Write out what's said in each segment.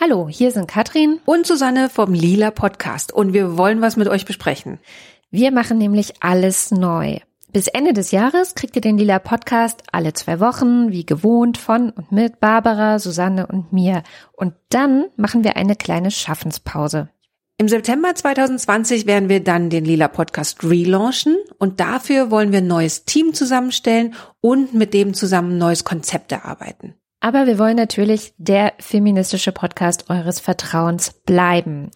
Hallo, hier sind Katrin und Susanne vom Lila Podcast und wir wollen was mit euch besprechen. Wir machen nämlich alles neu. Bis Ende des Jahres kriegt ihr den Lila Podcast alle zwei Wochen, wie gewohnt, von und mit Barbara, Susanne und mir. Und dann machen wir eine kleine Schaffenspause. Im September 2020 werden wir dann den Lila Podcast relaunchen und dafür wollen wir ein neues Team zusammenstellen und mit dem zusammen ein neues Konzept erarbeiten. Aber wir wollen natürlich der feministische Podcast eures Vertrauens bleiben.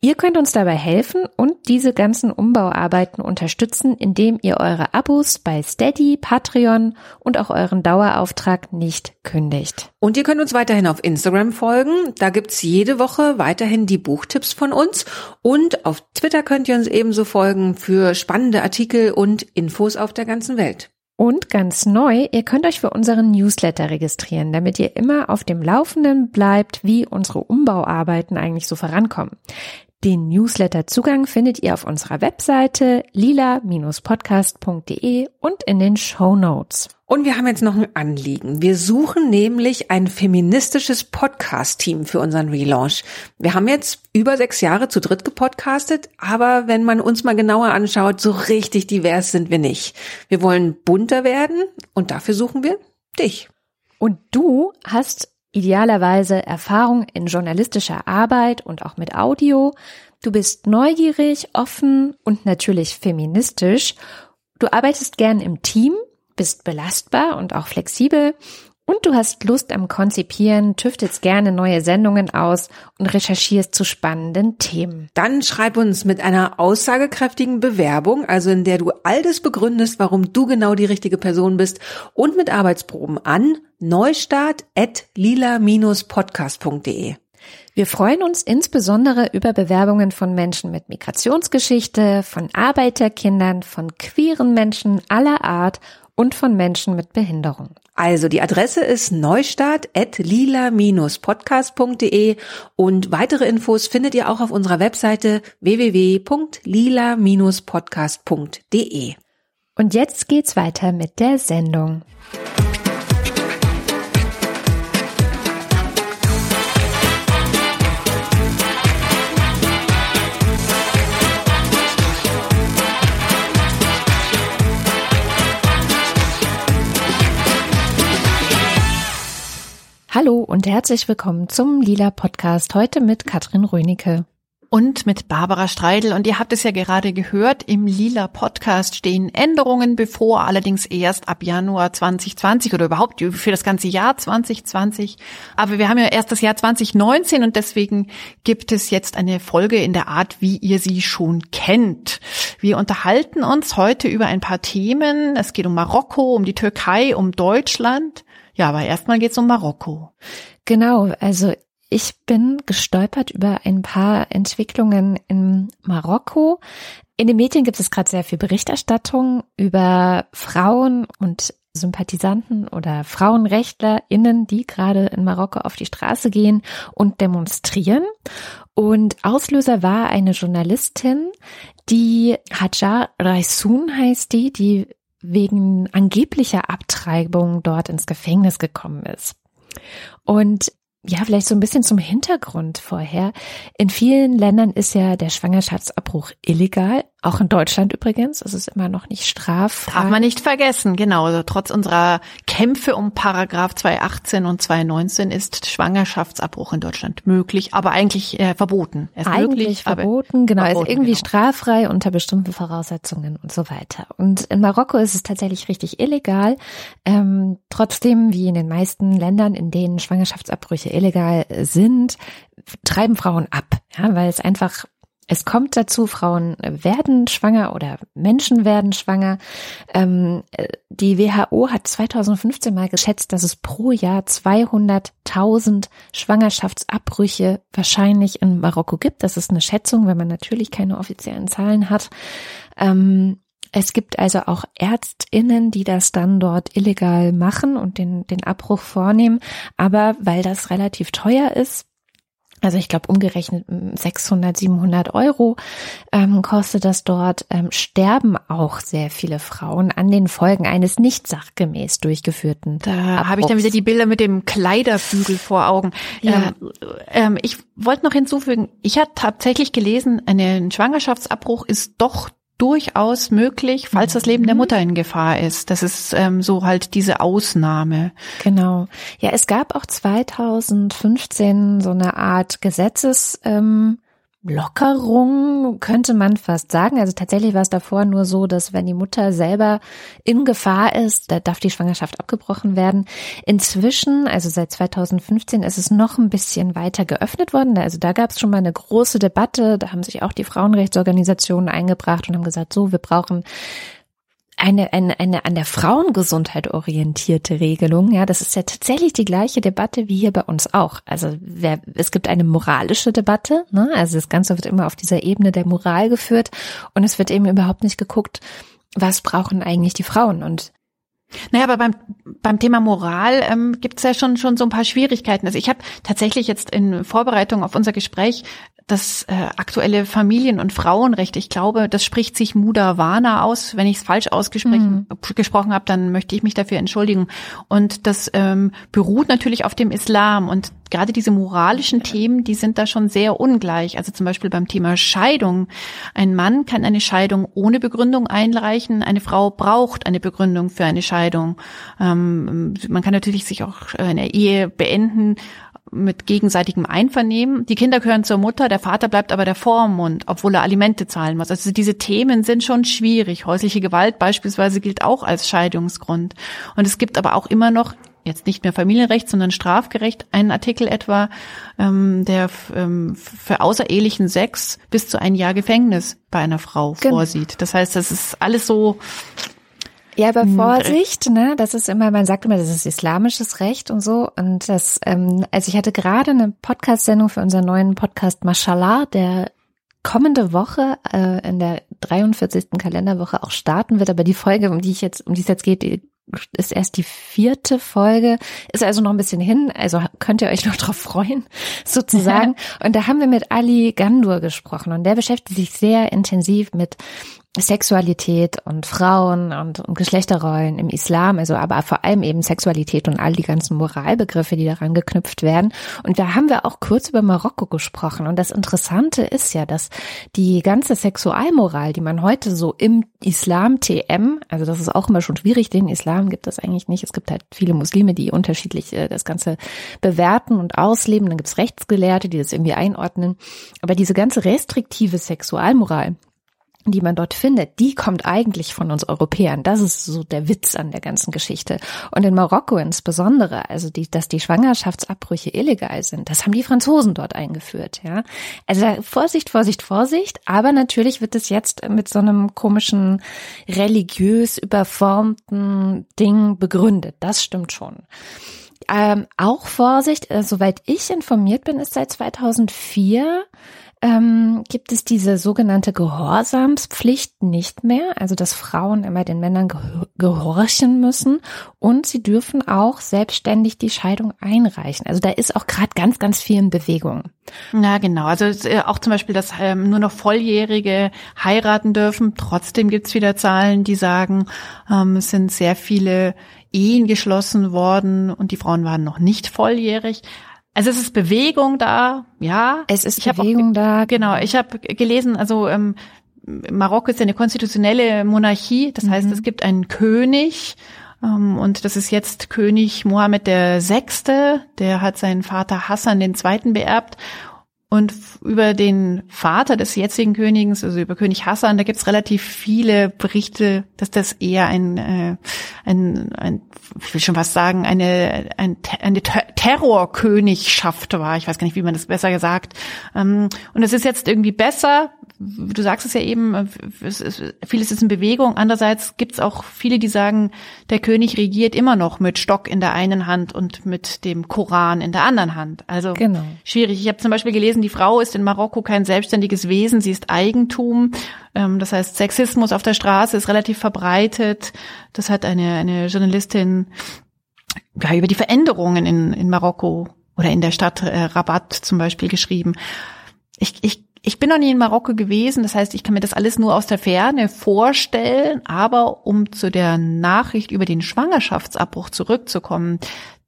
Ihr könnt uns dabei helfen und diese ganzen Umbauarbeiten unterstützen, indem ihr eure Abos bei Steady, Patreon und auch euren Dauerauftrag nicht kündigt. Und ihr könnt uns weiterhin auf Instagram folgen. Da gibt's jede Woche weiterhin die Buchtipps von uns. Und auf Twitter könnt ihr uns ebenso folgen für spannende Artikel und Infos auf der ganzen Welt. Und ganz neu, ihr könnt euch für unseren Newsletter registrieren, damit ihr immer auf dem Laufenden bleibt, wie unsere Umbauarbeiten eigentlich so vorankommen. Den Newsletter-Zugang findet ihr auf unserer Webseite lila-podcast.de und in den Show Notes. Und wir haben jetzt noch ein Anliegen. Wir suchen nämlich ein feministisches Podcast-Team für unseren Relaunch. Wir haben jetzt über sechs Jahre zu dritt gepodcastet, aber wenn man uns mal genauer anschaut, so richtig divers sind wir nicht. Wir wollen bunter werden und dafür suchen wir dich. Und du hast idealerweise Erfahrung in journalistischer Arbeit und auch mit Audio. Du bist neugierig, offen und natürlich feministisch. Du arbeitest gern im Team, bist belastbar und auch flexibel und du hast Lust am Konzipieren, tüftelst gerne neue Sendungen aus und recherchierst zu spannenden Themen. Dann schreib uns mit einer aussagekräftigen Bewerbung, also in der du all das begründest, warum du genau die richtige Person bist und mit Arbeitsproben an neustart at lila-podcast.de. Wir freuen uns insbesondere über Bewerbungen von Menschen mit Migrationsgeschichte, von Arbeiterkindern, von queeren Menschen aller Art und von Menschen mit Behinderung. Also die Adresse ist neustart.lila-podcast.de und weitere Infos findet ihr auch auf unserer Webseite www.lila-podcast.de. Und jetzt geht's weiter mit der Sendung. Hallo und herzlich willkommen zum Lila Podcast. Heute mit Katrin Rönicke. Und mit Barbara Streidel. Und ihr habt es ja gerade gehört, im Lila Podcast stehen Änderungen bevor, allerdings erst ab Januar 2020 oder überhaupt für das ganze Jahr 2020. Aber wir haben ja erst das Jahr 2019 und deswegen gibt es jetzt eine Folge in der Art, wie ihr sie schon kennt. Wir unterhalten uns heute über ein paar Themen. Es geht um Marokko, um die Türkei, um Deutschland. Ja, aber erstmal geht's um Marokko. Genau, also ich bin gestolpert über ein paar Entwicklungen in Marokko. In den Medien gibt es gerade sehr viel Berichterstattung über Frauen und Sympathisanten oder FrauenrechtlerInnen, die gerade in Marokko auf die Straße gehen und demonstrieren. Und Auslöser war eine Journalistin, die Hajar Raisun heißt die, die wegen angeblicher Abtreibung dort ins Gefängnis gekommen ist. Und ja, vielleicht so ein bisschen zum Hintergrund vorher. In vielen Ländern ist ja der Schwangerschaftsabbruch illegal. Auch in Deutschland übrigens. Es ist immer noch nicht straffrei. Darf man nicht vergessen, genau. Also trotz unserer Kämpfe um Paragraph 218 und 219 ist Schwangerschaftsabbruch in Deutschland möglich, aber eigentlich äh, verboten. Er ist eigentlich möglich, verboten, genau. Verboten, ist irgendwie genau. straffrei unter bestimmten Voraussetzungen und so weiter. Und in Marokko ist es tatsächlich richtig illegal. Ähm, trotzdem, wie in den meisten Ländern, in denen Schwangerschaftsabbrüche illegal sind, treiben Frauen ab, ja, weil es einfach es kommt dazu, Frauen werden schwanger oder Menschen werden schwanger. Ähm, die WHO hat 2015 mal geschätzt, dass es pro Jahr 200.000 Schwangerschaftsabbrüche wahrscheinlich in Marokko gibt. Das ist eine Schätzung, wenn man natürlich keine offiziellen Zahlen hat. Ähm, es gibt also auch Ärztinnen, die das dann dort illegal machen und den, den Abbruch vornehmen. Aber weil das relativ teuer ist, also ich glaube umgerechnet 600, 700 Euro ähm, kostet das dort, ähm, sterben auch sehr viele Frauen an den Folgen eines nicht sachgemäß durchgeführten. Da habe ich dann wieder die Bilder mit dem Kleiderbügel vor Augen. Ja. Ähm, ähm, ich wollte noch hinzufügen, ich habe tatsächlich gelesen, ein Schwangerschaftsabbruch ist doch durchaus möglich, falls das Leben der mhm. Mutter in Gefahr ist. Das ist ähm, so halt diese Ausnahme. Genau. Ja, es gab auch 2015 so eine Art Gesetzes. Ähm, Lockerung könnte man fast sagen. Also tatsächlich war es davor nur so, dass wenn die Mutter selber in Gefahr ist, da darf die Schwangerschaft abgebrochen werden. Inzwischen, also seit 2015, ist es noch ein bisschen weiter geöffnet worden. Also da gab es schon mal eine große Debatte. Da haben sich auch die Frauenrechtsorganisationen eingebracht und haben gesagt, so, wir brauchen eine, eine, eine an der Frauengesundheit orientierte Regelung. Ja, das ist ja tatsächlich die gleiche Debatte wie hier bei uns auch. Also wer, es gibt eine moralische Debatte, ne? also das Ganze wird immer auf dieser Ebene der Moral geführt und es wird eben überhaupt nicht geguckt, was brauchen eigentlich die Frauen und naja, aber beim, beim Thema Moral ähm, gibt es ja schon, schon so ein paar Schwierigkeiten. Also ich habe tatsächlich jetzt in Vorbereitung auf unser Gespräch das äh, aktuelle Familien- und Frauenrecht, ich glaube, das spricht sich Mudawana aus. Wenn ich es falsch ausgesprochen mhm. habe, dann möchte ich mich dafür entschuldigen. Und das ähm, beruht natürlich auf dem Islam. Und gerade diese moralischen Themen, die sind da schon sehr ungleich. Also zum Beispiel beim Thema Scheidung. Ein Mann kann eine Scheidung ohne Begründung einreichen. Eine Frau braucht eine Begründung für eine Scheidung. Ähm, man kann natürlich sich auch eine Ehe beenden mit gegenseitigem Einvernehmen. Die Kinder gehören zur Mutter, der Vater bleibt aber der Vormund, obwohl er Alimente zahlen muss. Also diese Themen sind schon schwierig. Häusliche Gewalt beispielsweise gilt auch als Scheidungsgrund. Und es gibt aber auch immer noch jetzt nicht mehr Familienrecht, sondern Strafgerecht, einen Artikel etwa, ähm, der ähm, für außerehelichen Sex bis zu ein Jahr Gefängnis bei einer Frau genau. vorsieht. Das heißt, das ist alles so ja, aber hm, Vorsicht, ne? Das ist immer, man sagt immer, das ist islamisches Recht und so. Und das, ähm, also ich hatte gerade eine Podcast-Sendung für unseren neuen Podcast Mashallah, der kommende Woche äh, in der 43. Kalenderwoche auch starten wird. Aber die Folge, um die ich jetzt, um die es jetzt geht, ist erst die vierte Folge, ist also noch ein bisschen hin, also könnt ihr euch noch drauf freuen, sozusagen. und da haben wir mit Ali Gandur gesprochen und der beschäftigt sich sehr intensiv mit Sexualität und Frauen und, und Geschlechterrollen im Islam, also aber vor allem eben Sexualität und all die ganzen Moralbegriffe, die daran geknüpft werden. Und da haben wir auch kurz über Marokko gesprochen. Und das Interessante ist ja, dass die ganze Sexualmoral, die man heute so im Islam TM, also das ist auch immer schon schwierig, den Islam gibt es eigentlich nicht. Es gibt halt viele Muslime, die unterschiedlich äh, das Ganze bewerten und ausleben. Dann gibt es Rechtsgelehrte, die das irgendwie einordnen. Aber diese ganze restriktive Sexualmoral, die man dort findet, die kommt eigentlich von uns Europäern. Das ist so der Witz an der ganzen Geschichte. Und in Marokko insbesondere, also die, dass die Schwangerschaftsabbrüche illegal sind, das haben die Franzosen dort eingeführt, ja. Also Vorsicht, Vorsicht, Vorsicht. Aber natürlich wird es jetzt mit so einem komischen religiös überformten Ding begründet. Das stimmt schon. Ähm, auch Vorsicht, äh, soweit ich informiert bin, ist seit 2004 ähm, gibt es diese sogenannte Gehorsamspflicht nicht mehr, also dass Frauen immer den Männern gehorchen müssen und sie dürfen auch selbstständig die Scheidung einreichen. Also da ist auch gerade ganz, ganz viel in Bewegung. Ja, genau. Also äh, auch zum Beispiel, dass ähm, nur noch Volljährige heiraten dürfen. Trotzdem gibt's wieder Zahlen, die sagen, ähm, es sind sehr viele Ehen geschlossen worden und die Frauen waren noch nicht volljährig. Also es ist Bewegung da, ja. Es ist ich Bewegung auch, da. Genau, ich habe gelesen, also ähm, Marokko ist ja eine konstitutionelle Monarchie, das mhm. heißt, es gibt einen König ähm, und das ist jetzt König Mohammed der Sechste, der hat seinen Vater Hassan den Zweiten beerbt und über den Vater des jetzigen Königs, also über König Hassan, da gibt's relativ viele Berichte, dass das eher ein, äh, ein, ein ich will schon was sagen, eine, ein, eine Terrorkönigschaft war. Ich weiß gar nicht, wie man das besser gesagt. Ähm, und es ist jetzt irgendwie besser, du sagst es ja eben, es ist, vieles ist in Bewegung. Andererseits gibt es auch viele, die sagen, der König regiert immer noch mit Stock in der einen Hand und mit dem Koran in der anderen Hand. Also genau. schwierig. Ich habe zum Beispiel gelesen, die Frau ist in Marokko kein selbstständiges Wesen, sie ist Eigentum. Ähm, das heißt, Sexismus auf der Straße ist relativ verbreitet. Das hat eine, eine Journalistin ja, über die Veränderungen in, in Marokko oder in der Stadt äh, Rabat zum Beispiel geschrieben. Ich, ich, ich bin noch nie in Marokko gewesen, das heißt, ich kann mir das alles nur aus der Ferne vorstellen, aber um zu der Nachricht über den Schwangerschaftsabbruch zurückzukommen,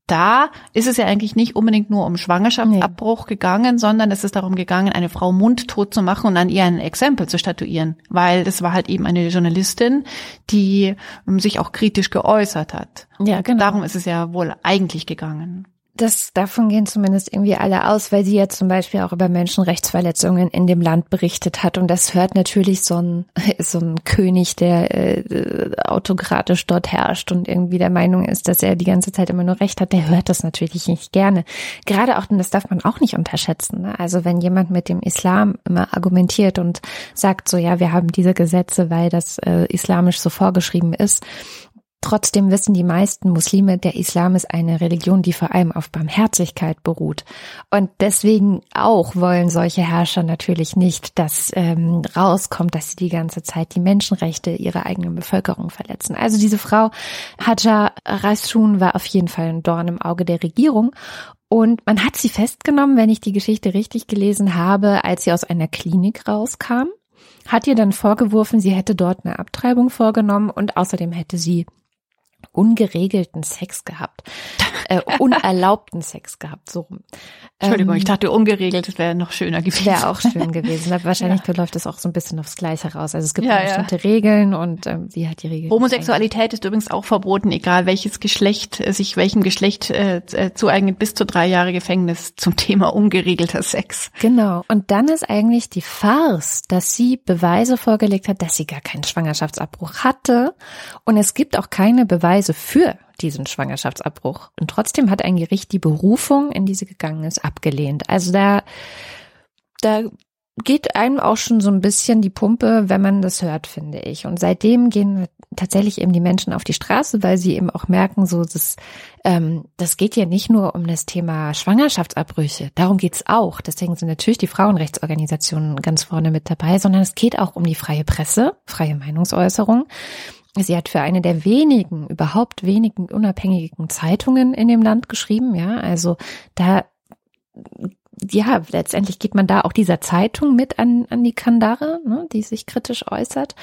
da ist es ja eigentlich nicht unbedingt nur um Schwangerschaftsabbruch nee. gegangen, sondern es ist darum gegangen, eine Frau mundtot zu machen und an ihr ein Exempel zu statuieren, weil das war halt eben eine Journalistin, die ähm, sich auch kritisch geäußert hat. Ja, genau. Darum ist es ja wohl eigentlich gegangen das, davon gehen zumindest irgendwie alle aus, weil sie ja zum Beispiel auch über Menschenrechtsverletzungen in dem Land berichtet hat. Und das hört natürlich so ein, so ein König, der äh, autokratisch dort herrscht und irgendwie der Meinung ist, dass er die ganze Zeit immer nur Recht hat, der hört das natürlich nicht gerne. Gerade auch, und das darf man auch nicht unterschätzen. Ne? Also wenn jemand mit dem Islam immer argumentiert und sagt so, ja, wir haben diese Gesetze, weil das äh, islamisch so vorgeschrieben ist, Trotzdem wissen die meisten Muslime, der Islam ist eine Religion, die vor allem auf Barmherzigkeit beruht. Und deswegen auch wollen solche Herrscher natürlich nicht, dass ähm, rauskommt, dass sie die ganze Zeit die Menschenrechte ihrer eigenen Bevölkerung verletzen. Also diese Frau Hajar Rasun war auf jeden Fall ein Dorn im Auge der Regierung. Und man hat sie festgenommen, wenn ich die Geschichte richtig gelesen habe, als sie aus einer Klinik rauskam hat ihr dann vorgeworfen, sie hätte dort eine Abtreibung vorgenommen und außerdem hätte sie ungeregelten Sex gehabt, äh, unerlaubten Sex gehabt, so rum. Entschuldigung, ähm, ich dachte ungeregelt, wäre noch schöner gewesen. Wäre auch schön gewesen. Aber wahrscheinlich ja. läuft das auch so ein bisschen aufs Gleiche raus. Also es gibt ja, bestimmte ja. Regeln und ähm, sie hat die Regeln. Homosexualität ist übrigens auch verboten, egal welches Geschlecht äh, sich welchem Geschlecht äh, äh, zueignet, bis zu drei Jahre Gefängnis zum Thema ungeregelter Sex. Genau. Und dann ist eigentlich die Farce, dass sie Beweise vorgelegt hat, dass sie gar keinen Schwangerschaftsabbruch hatte. Und es gibt auch keine Beweise für diesen Schwangerschaftsabbruch. Und trotzdem hat ein Gericht die Berufung, in die sie gegangen ist, abgelehnt. Also da, da geht einem auch schon so ein bisschen die Pumpe, wenn man das hört, finde ich. Und seitdem gehen tatsächlich eben die Menschen auf die Straße, weil sie eben auch merken, so das, ähm, das geht ja nicht nur um das Thema Schwangerschaftsabbrüche. Darum geht's auch. Deswegen sind natürlich die Frauenrechtsorganisationen ganz vorne mit dabei, sondern es geht auch um die freie Presse, freie Meinungsäußerung. Sie hat für eine der wenigen, überhaupt wenigen unabhängigen Zeitungen in dem Land geschrieben, ja. Also da, ja, letztendlich geht man da auch dieser Zeitung mit an, an die Kandare, ne, die sich kritisch äußert.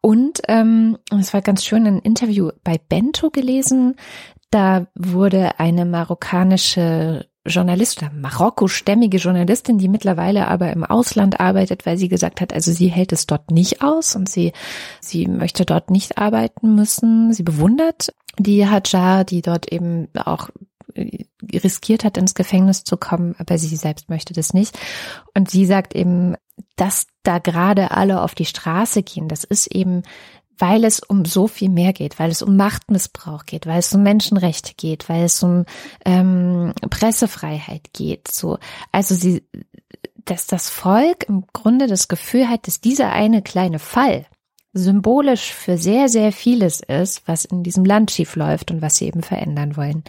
Und ähm, es war ganz schön ein Interview bei Bento gelesen. Da wurde eine marokkanische Journalist Marokko-stämmige Journalistin, die mittlerweile aber im Ausland arbeitet, weil sie gesagt hat, also sie hält es dort nicht aus und sie, sie möchte dort nicht arbeiten müssen. Sie bewundert die Hajar, die dort eben auch riskiert hat, ins Gefängnis zu kommen, aber sie selbst möchte das nicht. Und sie sagt eben, dass da gerade alle auf die Straße gehen, das ist eben weil es um so viel mehr geht, weil es um Machtmissbrauch geht, weil es um Menschenrechte geht, weil es um ähm, Pressefreiheit geht. So, also sie, dass das Volk im Grunde das Gefühl hat, dass dieser eine kleine Fall symbolisch für sehr, sehr vieles ist, was in diesem Land schief läuft und was sie eben verändern wollen.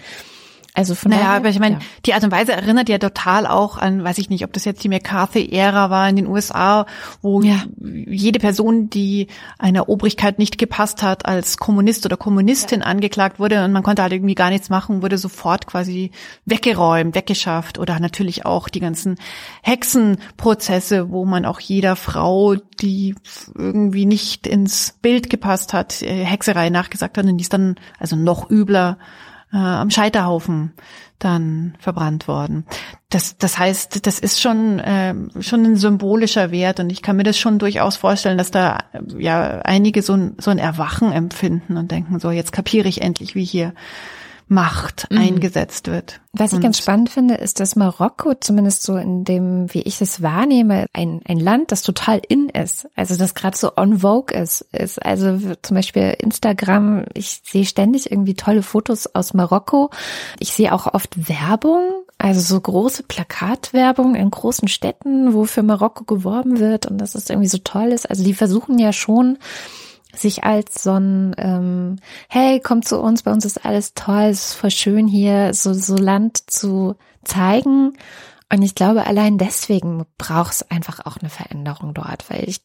Also von naja, daher, aber ich meine, ja. die Art und Weise erinnert ja total auch an, weiß ich nicht, ob das jetzt die McCarthy-Ära war in den USA, wo ja. jede Person, die einer Obrigkeit nicht gepasst hat, als Kommunist oder Kommunistin ja. angeklagt wurde und man konnte halt irgendwie gar nichts machen, wurde sofort quasi weggeräumt, weggeschafft oder natürlich auch die ganzen Hexenprozesse, wo man auch jeder Frau, die irgendwie nicht ins Bild gepasst hat, äh, Hexerei nachgesagt hat und die ist dann also noch übler äh, am Scheiterhaufen dann verbrannt worden. Das, das heißt, das ist schon, äh, schon ein symbolischer Wert und ich kann mir das schon durchaus vorstellen, dass da äh, ja einige so ein, so ein Erwachen empfinden und denken, so jetzt kapiere ich endlich, wie hier Macht mhm. eingesetzt wird. Was ich ganz spannend finde, ist, dass Marokko zumindest so in dem, wie ich es wahrnehme, ein, ein Land, das total in ist. Also das gerade so on vogue ist, ist. Also zum Beispiel Instagram, ich sehe ständig irgendwie tolle Fotos aus Marokko. Ich sehe auch oft Werbung, also so große Plakatwerbung in großen Städten, wo für Marokko geworben wird und dass es irgendwie so toll ist. Also die versuchen ja schon, sich als so ein, ähm, hey, komm zu uns, bei uns ist alles toll, es ist voll schön hier, so, so Land zu zeigen. Und ich glaube, allein deswegen braucht es einfach auch eine Veränderung dort, weil ich,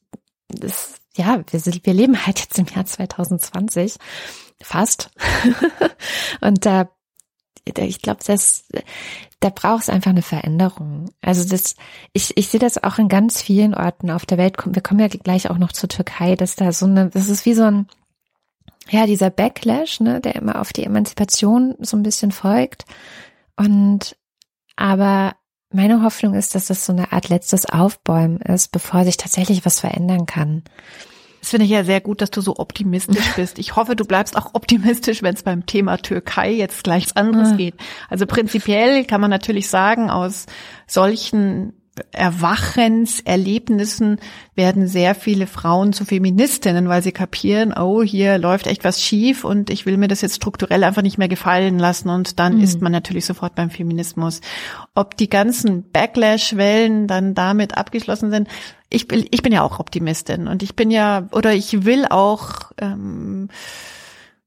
das, ja, wir, sind, wir leben halt jetzt im Jahr 2020, fast. Und da ich glaube, das, da braucht es einfach eine Veränderung. Also das, ich, ich sehe das auch in ganz vielen Orten auf der Welt. Wir kommen ja gleich auch noch zur Türkei, dass da so eine, das ist wie so ein, ja, dieser Backlash, ne, der immer auf die Emanzipation so ein bisschen folgt. Und aber meine Hoffnung ist, dass das so eine Art letztes Aufbäumen ist, bevor sich tatsächlich was verändern kann. Das finde ich ja sehr gut, dass du so optimistisch bist. Ich hoffe, du bleibst auch optimistisch, wenn es beim Thema Türkei jetzt gleich was anderes ja. geht. Also prinzipiell kann man natürlich sagen, aus solchen Erwachenserlebnissen werden sehr viele Frauen zu Feministinnen, weil sie kapieren, oh, hier läuft echt was schief und ich will mir das jetzt strukturell einfach nicht mehr gefallen lassen und dann mhm. ist man natürlich sofort beim Feminismus. Ob die ganzen Backlash-Wellen dann damit abgeschlossen sind, ich bin, ich bin ja auch Optimistin und ich bin ja, oder ich will auch, ähm,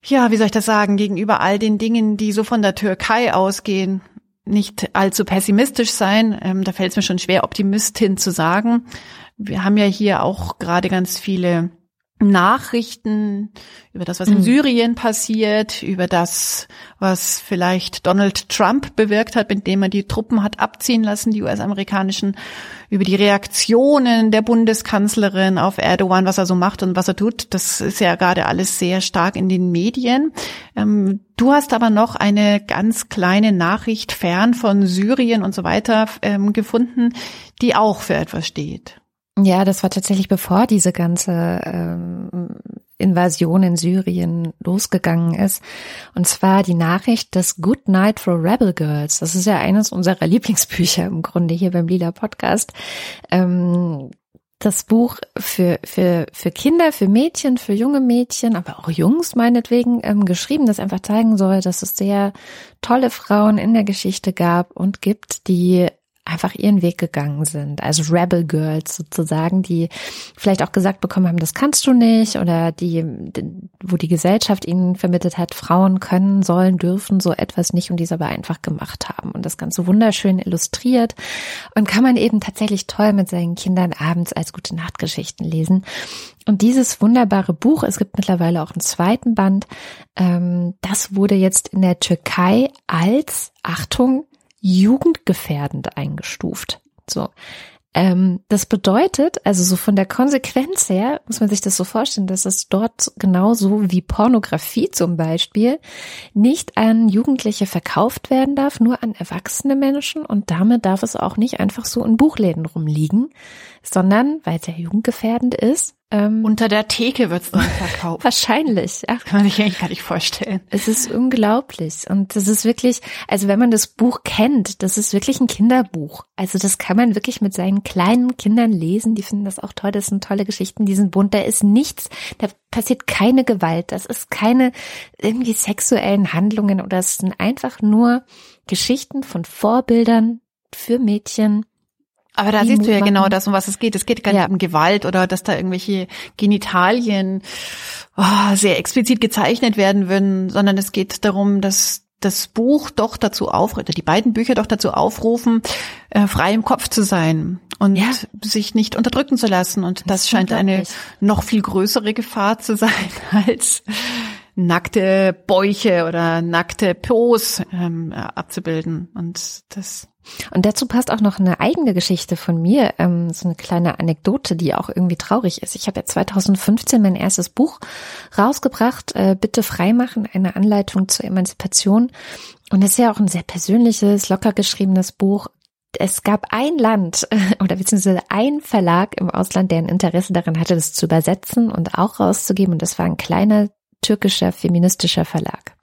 ja, wie soll ich das sagen, gegenüber all den Dingen, die so von der Türkei ausgehen, nicht allzu pessimistisch sein. Ähm, da fällt es mir schon schwer, Optimistin zu sagen. Wir haben ja hier auch gerade ganz viele Nachrichten über das, was in mhm. Syrien passiert, über das, was vielleicht Donald Trump bewirkt hat, indem er die Truppen hat abziehen lassen, die US-amerikanischen, über die Reaktionen der Bundeskanzlerin auf Erdogan, was er so macht und was er tut. Das ist ja gerade alles sehr stark in den Medien. Ähm, du hast aber noch eine ganz kleine Nachricht fern von Syrien und so weiter ähm, gefunden, die auch für etwas steht. Ja, das war tatsächlich bevor diese ganze ähm, Invasion in Syrien losgegangen ist. Und zwar die Nachricht des Good Night for Rebel Girls. Das ist ja eines unserer Lieblingsbücher im Grunde hier beim Lila Podcast. Ähm, das Buch für, für, für Kinder, für Mädchen, für junge Mädchen, aber auch Jungs meinetwegen ähm, geschrieben, das einfach zeigen soll, dass es sehr tolle Frauen in der Geschichte gab und gibt, die einfach ihren Weg gegangen sind. Also Rebel Girls sozusagen, die vielleicht auch gesagt bekommen haben, das kannst du nicht oder die, wo die Gesellschaft ihnen vermittelt hat, Frauen können, sollen, dürfen so etwas nicht und die es aber einfach gemacht haben und das Ganze wunderschön illustriert und kann man eben tatsächlich toll mit seinen Kindern abends als gute Nachtgeschichten lesen. Und dieses wunderbare Buch, es gibt mittlerweile auch einen zweiten Band, ähm, das wurde jetzt in der Türkei als, Achtung, jugendgefährdend eingestuft. So. Ähm, das bedeutet, also so von der Konsequenz her, muss man sich das so vorstellen, dass es dort genauso wie Pornografie zum Beispiel nicht an Jugendliche verkauft werden darf, nur an erwachsene Menschen und damit darf es auch nicht einfach so in Buchläden rumliegen, sondern weil es ja jugendgefährdend ist, ähm, Unter der Theke wird's dann verkauft. Wahrscheinlich. Ja. Kann man sich eigentlich gar nicht vorstellen. Es ist unglaublich. Und das ist wirklich, also wenn man das Buch kennt, das ist wirklich ein Kinderbuch. Also das kann man wirklich mit seinen kleinen Kindern lesen. Die finden das auch toll. Das sind tolle Geschichten. Die sind bunt. Da ist nichts, da passiert keine Gewalt. Das ist keine irgendwie sexuellen Handlungen oder es sind einfach nur Geschichten von Vorbildern für Mädchen, aber da siehst du ja genau das, um was es geht. Es geht gar nicht ja. um Gewalt oder dass da irgendwelche Genitalien oh, sehr explizit gezeichnet werden würden, sondern es geht darum, dass das Buch doch dazu aufruft, die beiden Bücher doch dazu aufrufen, äh, frei im Kopf zu sein und ja. sich nicht unterdrücken zu lassen. Und das, das scheint eine noch viel größere Gefahr zu sein als nackte Bäuche oder nackte Pos ähm, abzubilden. Und das und dazu passt auch noch eine eigene Geschichte von mir, ähm, so eine kleine Anekdote, die auch irgendwie traurig ist. Ich habe ja 2015 mein erstes Buch rausgebracht, äh, Bitte freimachen, eine Anleitung zur Emanzipation. Und es ist ja auch ein sehr persönliches, locker geschriebenes Buch. Es gab ein Land oder beziehungsweise ein Verlag im Ausland, der ein Interesse daran hatte, das zu übersetzen und auch rauszugeben. Und das war ein kleiner türkischer feministischer Verlag.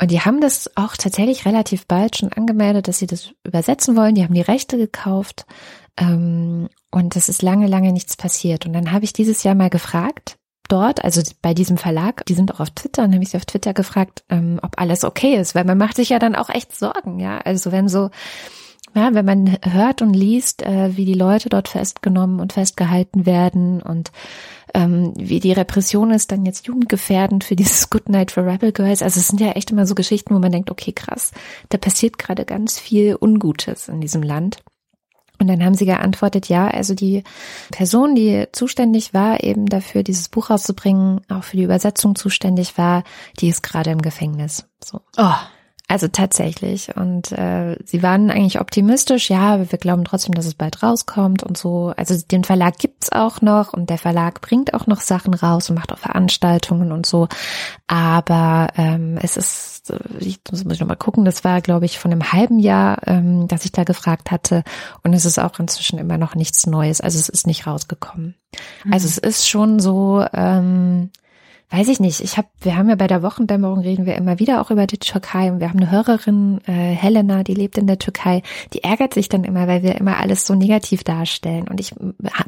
Und die haben das auch tatsächlich relativ bald schon angemeldet, dass sie das übersetzen wollen. Die haben die Rechte gekauft. Ähm, und es ist lange, lange nichts passiert. Und dann habe ich dieses Jahr mal gefragt, dort, also bei diesem Verlag, die sind auch auf Twitter, und habe ich sie auf Twitter gefragt, ähm, ob alles okay ist, weil man macht sich ja dann auch echt Sorgen, ja. Also wenn so, ja, wenn man hört und liest, äh, wie die Leute dort festgenommen und festgehalten werden und ähm, wie die Repression ist dann jetzt jugendgefährdend für dieses Good Night for Rebel Girls. Also es sind ja echt immer so Geschichten, wo man denkt, okay, krass, da passiert gerade ganz viel Ungutes in diesem Land. Und dann haben sie geantwortet, ja, also die Person, die zuständig war, eben dafür, dieses Buch rauszubringen, auch für die Übersetzung zuständig war, die ist gerade im Gefängnis. So. Oh. Also tatsächlich. Und äh, sie waren eigentlich optimistisch, ja, wir glauben trotzdem, dass es bald rauskommt und so. Also den Verlag gibt's auch noch und der Verlag bringt auch noch Sachen raus und macht auch Veranstaltungen und so. Aber ähm, es ist, ich muss ich noch mal gucken, das war, glaube ich, von einem halben Jahr, ähm, dass ich da gefragt hatte. Und es ist auch inzwischen immer noch nichts Neues. Also es ist nicht rausgekommen. Mhm. Also es ist schon so, ähm, weiß ich nicht, ich habe, wir haben ja bei der Wochendämmerung reden wir immer wieder auch über die Türkei und wir haben eine Hörerin, äh, Helena, die lebt in der Türkei, die ärgert sich dann immer, weil wir immer alles so negativ darstellen. Und ich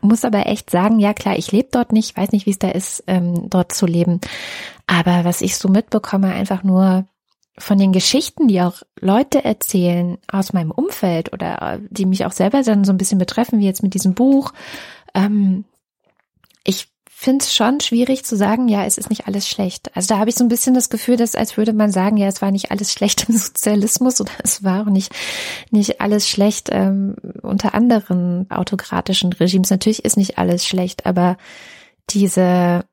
muss aber echt sagen, ja klar, ich lebe dort nicht, weiß nicht, wie es da ist, ähm, dort zu leben. Aber was ich so mitbekomme, einfach nur von den Geschichten, die auch Leute erzählen aus meinem Umfeld oder äh, die mich auch selber dann so ein bisschen betreffen, wie jetzt mit diesem Buch, ähm, ich finde es schon schwierig zu sagen, ja, es ist nicht alles schlecht. Also da habe ich so ein bisschen das Gefühl, dass als würde man sagen, ja, es war nicht alles schlecht im Sozialismus oder es war auch nicht, nicht alles schlecht ähm, unter anderen autokratischen Regimes. Natürlich ist nicht alles schlecht, aber diese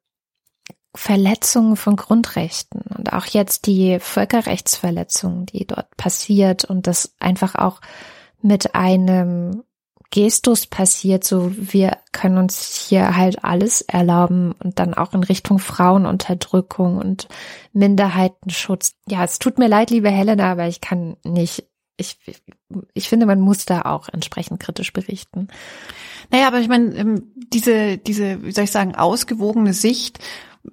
Verletzungen von Grundrechten und auch jetzt die Völkerrechtsverletzungen, die dort passiert und das einfach auch mit einem Gestus passiert, so wir können uns hier halt alles erlauben und dann auch in Richtung Frauenunterdrückung und Minderheitenschutz. Ja, es tut mir leid, liebe Helena, aber ich kann nicht, ich, ich finde, man muss da auch entsprechend kritisch berichten. Naja, aber ich meine, ähm, diese, diese, wie soll ich sagen, ausgewogene Sicht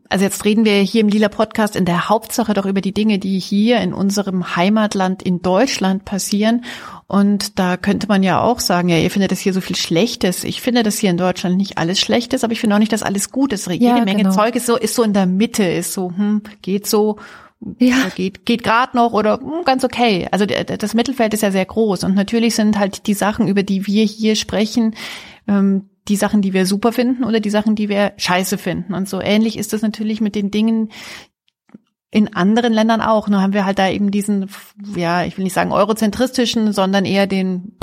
also jetzt reden wir hier im Lila Podcast in der Hauptsache doch über die Dinge, die hier in unserem Heimatland in Deutschland passieren. Und da könnte man ja auch sagen, ja, ihr findet das hier so viel Schlechtes. Ich finde das hier in Deutschland nicht alles Schlechtes, aber ich finde auch nicht, dass alles gut ist. Jede ja, Menge genau. Zeug ist so, ist so in der Mitte, ist so, hm, geht so, ja. geht geht gerade noch oder hm, ganz okay. Also das Mittelfeld ist ja sehr groß und natürlich sind halt die Sachen, über die wir hier sprechen, ähm, die Sachen, die wir super finden oder die Sachen, die wir scheiße finden. Und so ähnlich ist das natürlich mit den Dingen, in anderen Ländern auch. Nur haben wir halt da eben diesen, ja, ich will nicht sagen eurozentristischen, sondern eher den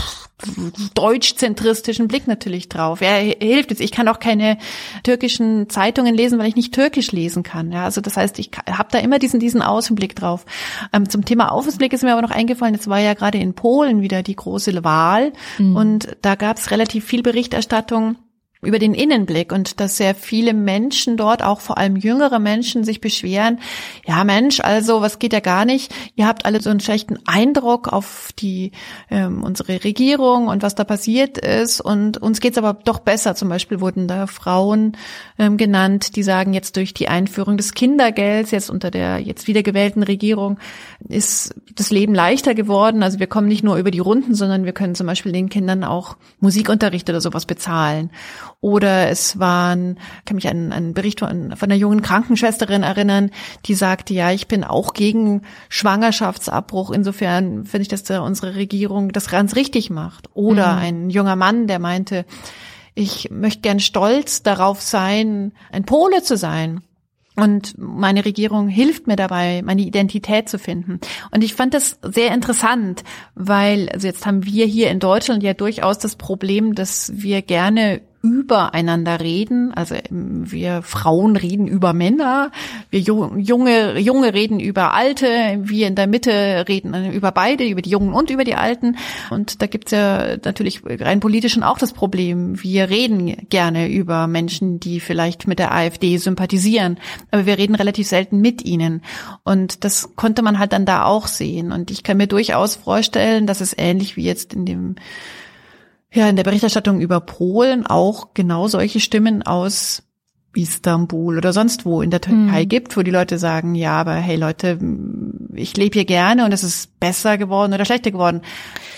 deutschzentristischen Blick natürlich drauf. Ja, hilft jetzt. Ich kann auch keine türkischen Zeitungen lesen, weil ich nicht türkisch lesen kann. Ja, also das heißt, ich habe da immer diesen diesen Außenblick drauf. Ähm, zum Thema Außenblick ist mir aber noch eingefallen. Jetzt war ja gerade in Polen wieder die große Wahl mhm. und da gab es relativ viel Berichterstattung über den Innenblick und dass sehr viele Menschen dort, auch vor allem jüngere Menschen, sich beschweren, ja Mensch, also was geht ja gar nicht, ihr habt alle so einen schlechten Eindruck auf die ähm, unsere Regierung und was da passiert ist und uns geht's aber doch besser. Zum Beispiel wurden da Frauen ähm, genannt, die sagen, jetzt durch die Einführung des Kindergelds, jetzt unter der jetzt wiedergewählten Regierung, ist das Leben leichter geworden. Also wir kommen nicht nur über die Runden, sondern wir können zum Beispiel den Kindern auch Musikunterricht oder sowas bezahlen. Oder es waren, kann mich an einen Bericht von, von einer jungen Krankenschwesterin erinnern, die sagte, ja, ich bin auch gegen Schwangerschaftsabbruch. Insofern finde ich, dass da unsere Regierung das ganz richtig macht. Oder mhm. ein junger Mann, der meinte, ich möchte gern stolz darauf sein, ein Pole zu sein. Und meine Regierung hilft mir dabei, meine Identität zu finden. Und ich fand das sehr interessant, weil, also jetzt haben wir hier in Deutschland ja durchaus das Problem, dass wir gerne übereinander reden. Also ähm, wir Frauen reden über Männer, wir Junge, Junge reden über Alte, wir in der Mitte reden über beide, über die Jungen und über die Alten. Und da gibt's ja natürlich rein politischen auch das Problem. Wir reden gerne über Menschen, die vielleicht mit der AfD sympathisieren, aber wir reden relativ selten mit ihnen. Und das konnte man halt dann da auch sehen. Und ich kann mir durchaus vorstellen, dass es ähnlich wie jetzt in dem ja in der Berichterstattung über Polen auch genau solche Stimmen aus Istanbul oder sonst wo in der Türkei mhm. gibt, wo die Leute sagen, ja, aber hey Leute, ich lebe hier gerne und es ist besser geworden oder schlechter geworden.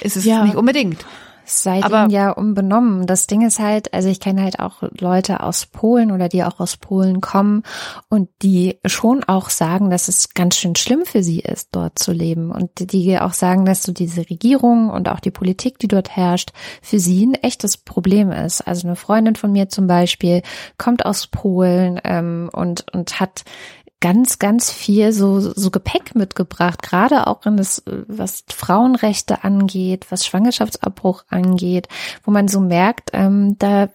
Ist es ja. nicht unbedingt seid Aber, ja unbenommen. Das Ding ist halt, also ich kenne halt auch Leute aus Polen oder die auch aus Polen kommen und die schon auch sagen, dass es ganz schön schlimm für sie ist, dort zu leben. Und die auch sagen, dass so diese Regierung und auch die Politik, die dort herrscht, für sie ein echtes Problem ist. Also eine Freundin von mir zum Beispiel kommt aus Polen ähm, und, und hat ganz, ganz viel so, so Gepäck mitgebracht, gerade auch in das, was Frauenrechte angeht, was Schwangerschaftsabbruch angeht, wo man so merkt, ähm, da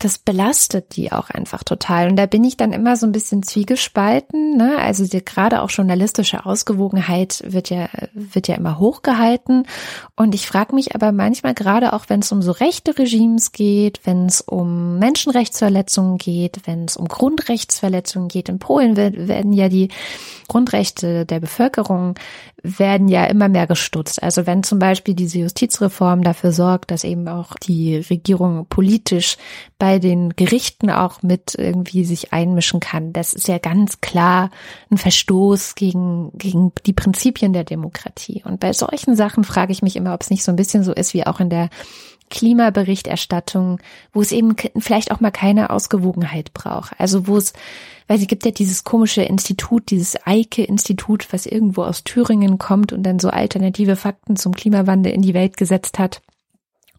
das belastet die auch einfach total. Und da bin ich dann immer so ein bisschen zwiegespalten. Ne? Also die, gerade auch journalistische Ausgewogenheit wird ja, wird ja immer hochgehalten. Und ich frage mich aber manchmal gerade auch, wenn es um so rechte Regimes geht, wenn es um Menschenrechtsverletzungen geht, wenn es um Grundrechtsverletzungen geht. In Polen werden ja die Grundrechte der Bevölkerung werden ja immer mehr gestutzt. Also wenn zum Beispiel diese Justizreform dafür sorgt, dass eben auch die Regierung politisch bei den Gerichten auch mit irgendwie sich einmischen kann, das ist ja ganz klar ein Verstoß gegen, gegen die Prinzipien der Demokratie. Und bei solchen Sachen frage ich mich immer, ob es nicht so ein bisschen so ist wie auch in der Klimaberichterstattung, wo es eben vielleicht auch mal keine Ausgewogenheit braucht. Also wo es weil sie gibt ja dieses komische Institut, dieses Eike-Institut, was irgendwo aus Thüringen kommt und dann so alternative Fakten zum Klimawandel in die Welt gesetzt hat.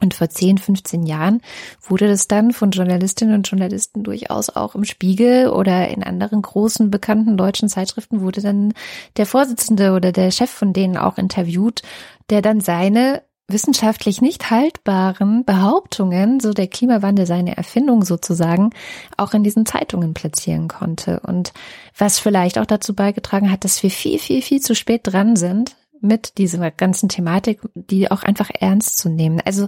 Und vor 10, 15 Jahren wurde das dann von Journalistinnen und Journalisten durchaus auch im Spiegel oder in anderen großen bekannten deutschen Zeitschriften wurde dann der Vorsitzende oder der Chef von denen auch interviewt, der dann seine wissenschaftlich nicht haltbaren Behauptungen, so der Klimawandel seine Erfindung sozusagen, auch in diesen Zeitungen platzieren konnte. Und was vielleicht auch dazu beigetragen hat, dass wir viel, viel, viel zu spät dran sind mit dieser ganzen Thematik, die auch einfach ernst zu nehmen. Also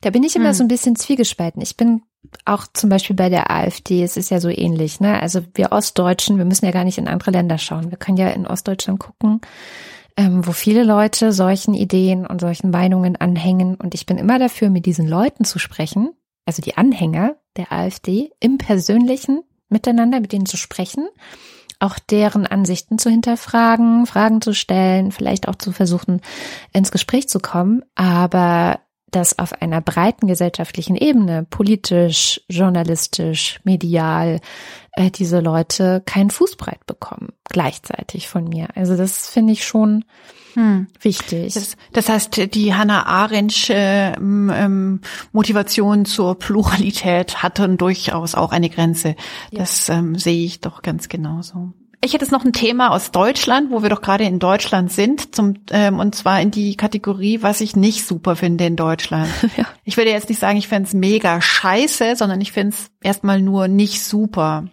da bin ich immer hm. so ein bisschen zwiegespalten. Ich bin auch zum Beispiel bei der AfD, es ist ja so ähnlich, ne? Also wir Ostdeutschen, wir müssen ja gar nicht in andere Länder schauen. Wir können ja in Ostdeutschland gucken ähm, wo viele Leute solchen Ideen und solchen Meinungen anhängen. Und ich bin immer dafür, mit diesen Leuten zu sprechen, also die Anhänger der AfD, im persönlichen miteinander, mit denen zu sprechen, auch deren Ansichten zu hinterfragen, Fragen zu stellen, vielleicht auch zu versuchen, ins Gespräch zu kommen. Aber dass auf einer breiten gesellschaftlichen Ebene, politisch, journalistisch, medial, äh, diese Leute keinen Fußbreit bekommen, gleichzeitig von mir. Also das finde ich schon hm. wichtig. Das, das, heißt, die Hannah Arendt ähm, ähm, Motivation zur Pluralität hatte durchaus auch eine Grenze. Ja. Das ähm, sehe ich doch ganz genauso. Ich hätte jetzt noch ein Thema aus Deutschland, wo wir doch gerade in Deutschland sind, zum, ähm, und zwar in die Kategorie, was ich nicht super finde in Deutschland. Ja. Ich würde jetzt nicht sagen, ich fände es mega scheiße, sondern ich finde es erstmal nur nicht super.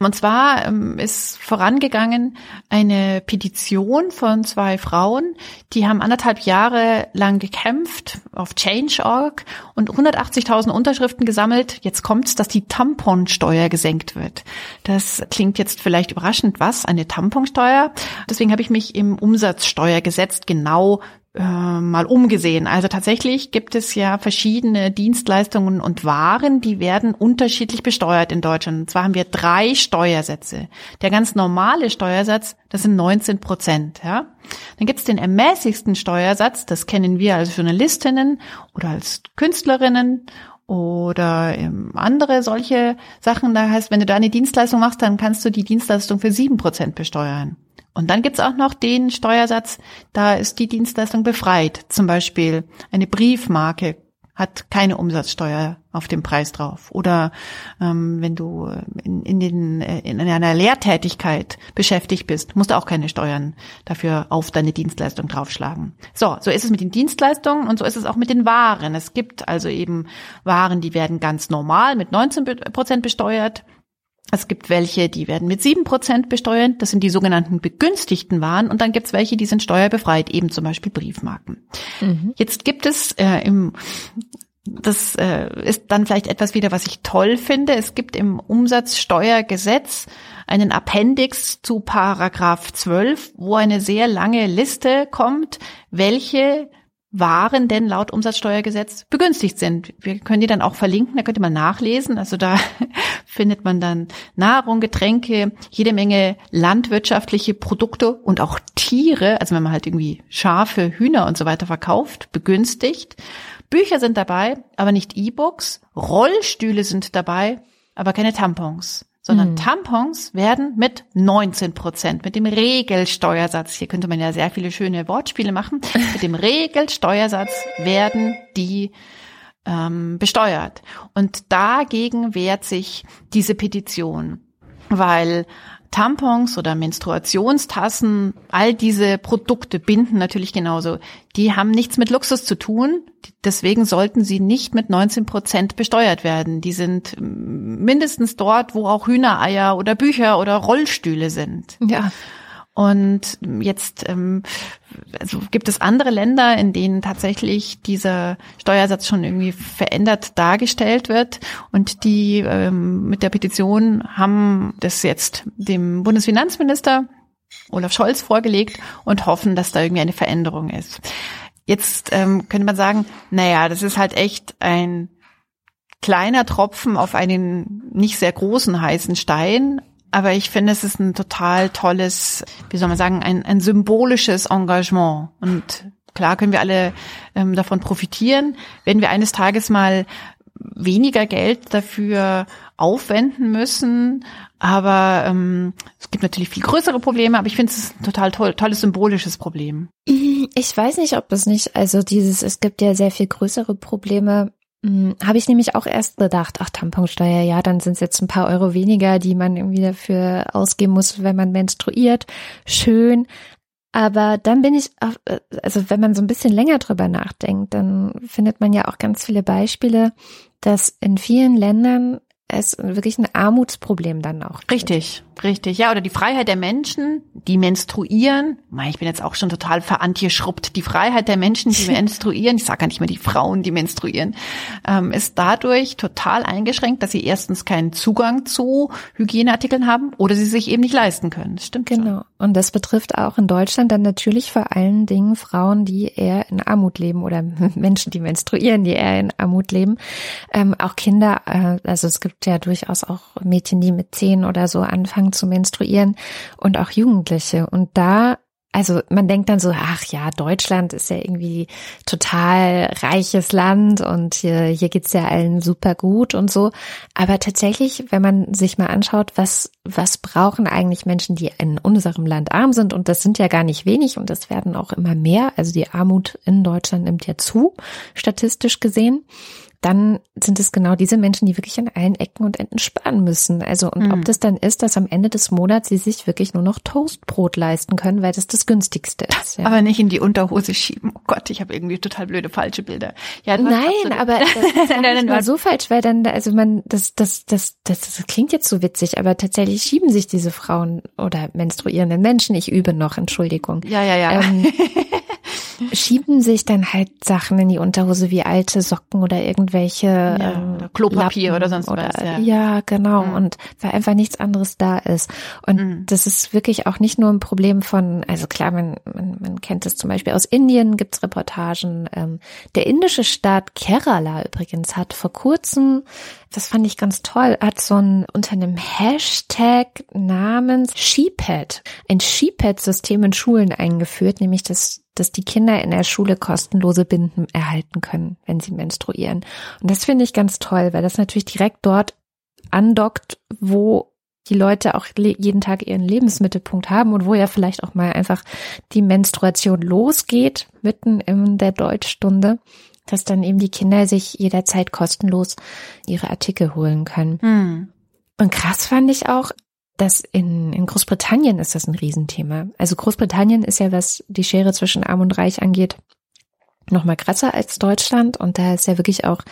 Und zwar ähm, ist vorangegangen eine Petition von zwei Frauen, die haben anderthalb Jahre lang gekämpft auf Change.org und 180.000 Unterschriften gesammelt. Jetzt kommt's, dass die Tamponsteuer gesenkt wird. Das klingt jetzt vielleicht überraschend, was? Eine Tamponsteuer? Deswegen habe ich mich im Umsatzsteuergesetz genau äh, mal umgesehen. Also tatsächlich gibt es ja verschiedene Dienstleistungen und Waren, die werden unterschiedlich besteuert in Deutschland. Und zwar haben wir drei Steuersätze. Der ganz normale Steuersatz, das sind 19 Prozent. Ja? Dann gibt es den ermäßigsten Steuersatz, das kennen wir als Journalistinnen oder als Künstlerinnen oder ähm, andere solche Sachen. Da heißt, wenn du da eine Dienstleistung machst, dann kannst du die Dienstleistung für sieben Prozent besteuern. Und dann gibt's auch noch den Steuersatz, da ist die Dienstleistung befreit. Zum Beispiel eine Briefmarke hat keine Umsatzsteuer auf dem Preis drauf. Oder ähm, wenn du in, in, den, äh, in einer Lehrtätigkeit beschäftigt bist, musst du auch keine Steuern dafür auf deine Dienstleistung draufschlagen. So, so ist es mit den Dienstleistungen und so ist es auch mit den Waren. Es gibt also eben Waren, die werden ganz normal mit 19 Prozent besteuert es gibt welche, die werden mit sieben Prozent besteuert. Das sind die sogenannten begünstigten Waren. Und dann gibt es welche, die sind steuerbefreit, eben zum Beispiel Briefmarken. Mhm. Jetzt gibt es äh, im das äh, ist dann vielleicht etwas wieder, was ich toll finde. Es gibt im Umsatzsteuergesetz einen Appendix zu Paragraph 12, wo eine sehr lange Liste kommt, welche waren denn laut Umsatzsteuergesetz begünstigt sind. Wir können die dann auch verlinken, da könnt ihr mal nachlesen. Also da findet man dann Nahrung, Getränke, jede Menge landwirtschaftliche Produkte und auch Tiere, also wenn man halt irgendwie Schafe, Hühner und so weiter verkauft, begünstigt. Bücher sind dabei, aber nicht E-Books. Rollstühle sind dabei, aber keine Tampons sondern mhm. Tampons werden mit 19 Prozent, mit dem Regelsteuersatz, hier könnte man ja sehr viele schöne Wortspiele machen, mit dem Regelsteuersatz werden die ähm, besteuert. Und dagegen wehrt sich diese Petition, weil Tampons oder Menstruationstassen, all diese Produkte, Binden natürlich genauso, die haben nichts mit Luxus zu tun. Deswegen sollten sie nicht mit 19 Prozent besteuert werden. Die sind mindestens dort, wo auch Hühnereier oder Bücher oder Rollstühle sind. Ja. Und jetzt ähm, also gibt es andere Länder, in denen tatsächlich dieser Steuersatz schon irgendwie verändert dargestellt wird. Und die ähm, mit der Petition haben das jetzt dem Bundesfinanzminister Olaf Scholz vorgelegt und hoffen, dass da irgendwie eine Veränderung ist. Jetzt ähm, könnte man sagen, naja, das ist halt echt ein kleiner Tropfen auf einen nicht sehr großen heißen Stein, aber ich finde, es ist ein total tolles, wie soll man sagen, ein, ein symbolisches Engagement. Und klar können wir alle ähm, davon profitieren, wenn wir eines Tages mal weniger Geld dafür aufwenden müssen. Aber ähm, es gibt natürlich viel größere Probleme, aber ich finde es ist ein total toll, tolles symbolisches Problem. Ich weiß nicht, ob es nicht, also dieses, es gibt ja sehr viel größere Probleme Habe ich nämlich auch erst gedacht, ach, Tamponsteuer, ja, dann sind es jetzt ein paar Euro weniger, die man irgendwie dafür ausgeben muss, wenn man menstruiert. Schön. Aber dann bin ich, auf, also wenn man so ein bisschen länger drüber nachdenkt, dann findet man ja auch ganz viele Beispiele, dass in vielen Ländern es wirklich ein Armutsproblem dann auch. Gibt. Richtig. Ja, oder die Freiheit der Menschen, die menstruieren. Ich bin jetzt auch schon total verantischrubbt. Die Freiheit der Menschen, die menstruieren, ich sage gar nicht mehr die Frauen, die menstruieren, ähm, ist dadurch total eingeschränkt, dass sie erstens keinen Zugang zu Hygieneartikeln haben oder sie sich eben nicht leisten können. Das stimmt Genau. Schon. Und das betrifft auch in Deutschland dann natürlich vor allen Dingen Frauen, die eher in Armut leben oder Menschen, die menstruieren, die eher in Armut leben. Ähm, auch Kinder, äh, also es gibt ja durchaus auch Mädchen, die mit zehn oder so anfangen zu menstruieren und auch Jugendliche. Und da also man denkt dann so, ach ja, Deutschland ist ja irgendwie total reiches Land und hier, hier geht's ja allen super gut und so. Aber tatsächlich, wenn man sich mal anschaut, was, was brauchen eigentlich Menschen, die in unserem Land arm sind, und das sind ja gar nicht wenig und das werden auch immer mehr. Also die Armut in Deutschland nimmt ja zu, statistisch gesehen dann sind es genau diese Menschen, die wirklich an allen Ecken und Enden sparen müssen. Also und mhm. ob das dann ist, dass am Ende des Monats sie sich wirklich nur noch Toastbrot leisten können, weil das das günstigste ist. Ja. Aber nicht in die Unterhose schieben. Oh Gott, ich habe irgendwie total blöde falsche Bilder. Ja, Nein, aber das ja nicht mal so falsch, weil dann also man das das das das, das klingt jetzt so witzig, aber tatsächlich schieben sich diese Frauen oder menstruierenden Menschen, ich übe noch, Entschuldigung. Ja, ja, ja. Ähm, schieben sich dann halt Sachen in die Unterhose wie alte Socken oder irgendwelche ja, ähm, oder Klopapier Lappen oder sonst oder, was. Ja, ja genau. Mhm. Und weil einfach nichts anderes da ist. Und mhm. das ist wirklich auch nicht nur ein Problem von, also klar, man, man, man kennt es zum Beispiel aus Indien, gibt's Reportagen. Ähm, der indische Staat Kerala übrigens hat vor kurzem das fand ich ganz toll, hat so ein unter einem Hashtag namens ShePad, ein ShePad-System in Schulen eingeführt, nämlich das dass die Kinder in der Schule kostenlose Binden erhalten können, wenn sie menstruieren. Und das finde ich ganz toll, weil das natürlich direkt dort andockt, wo die Leute auch jeden Tag ihren Lebensmittelpunkt haben und wo ja vielleicht auch mal einfach die Menstruation losgeht, mitten in der Deutschstunde dass dann eben die Kinder sich jederzeit kostenlos ihre Artikel holen können. Hm. Und krass fand ich auch, dass in, in Großbritannien ist das ein Riesenthema. Also Großbritannien ist ja, was die Schere zwischen Arm und Reich angeht, noch mal krasser als Deutschland. Und da ist ja wirklich auch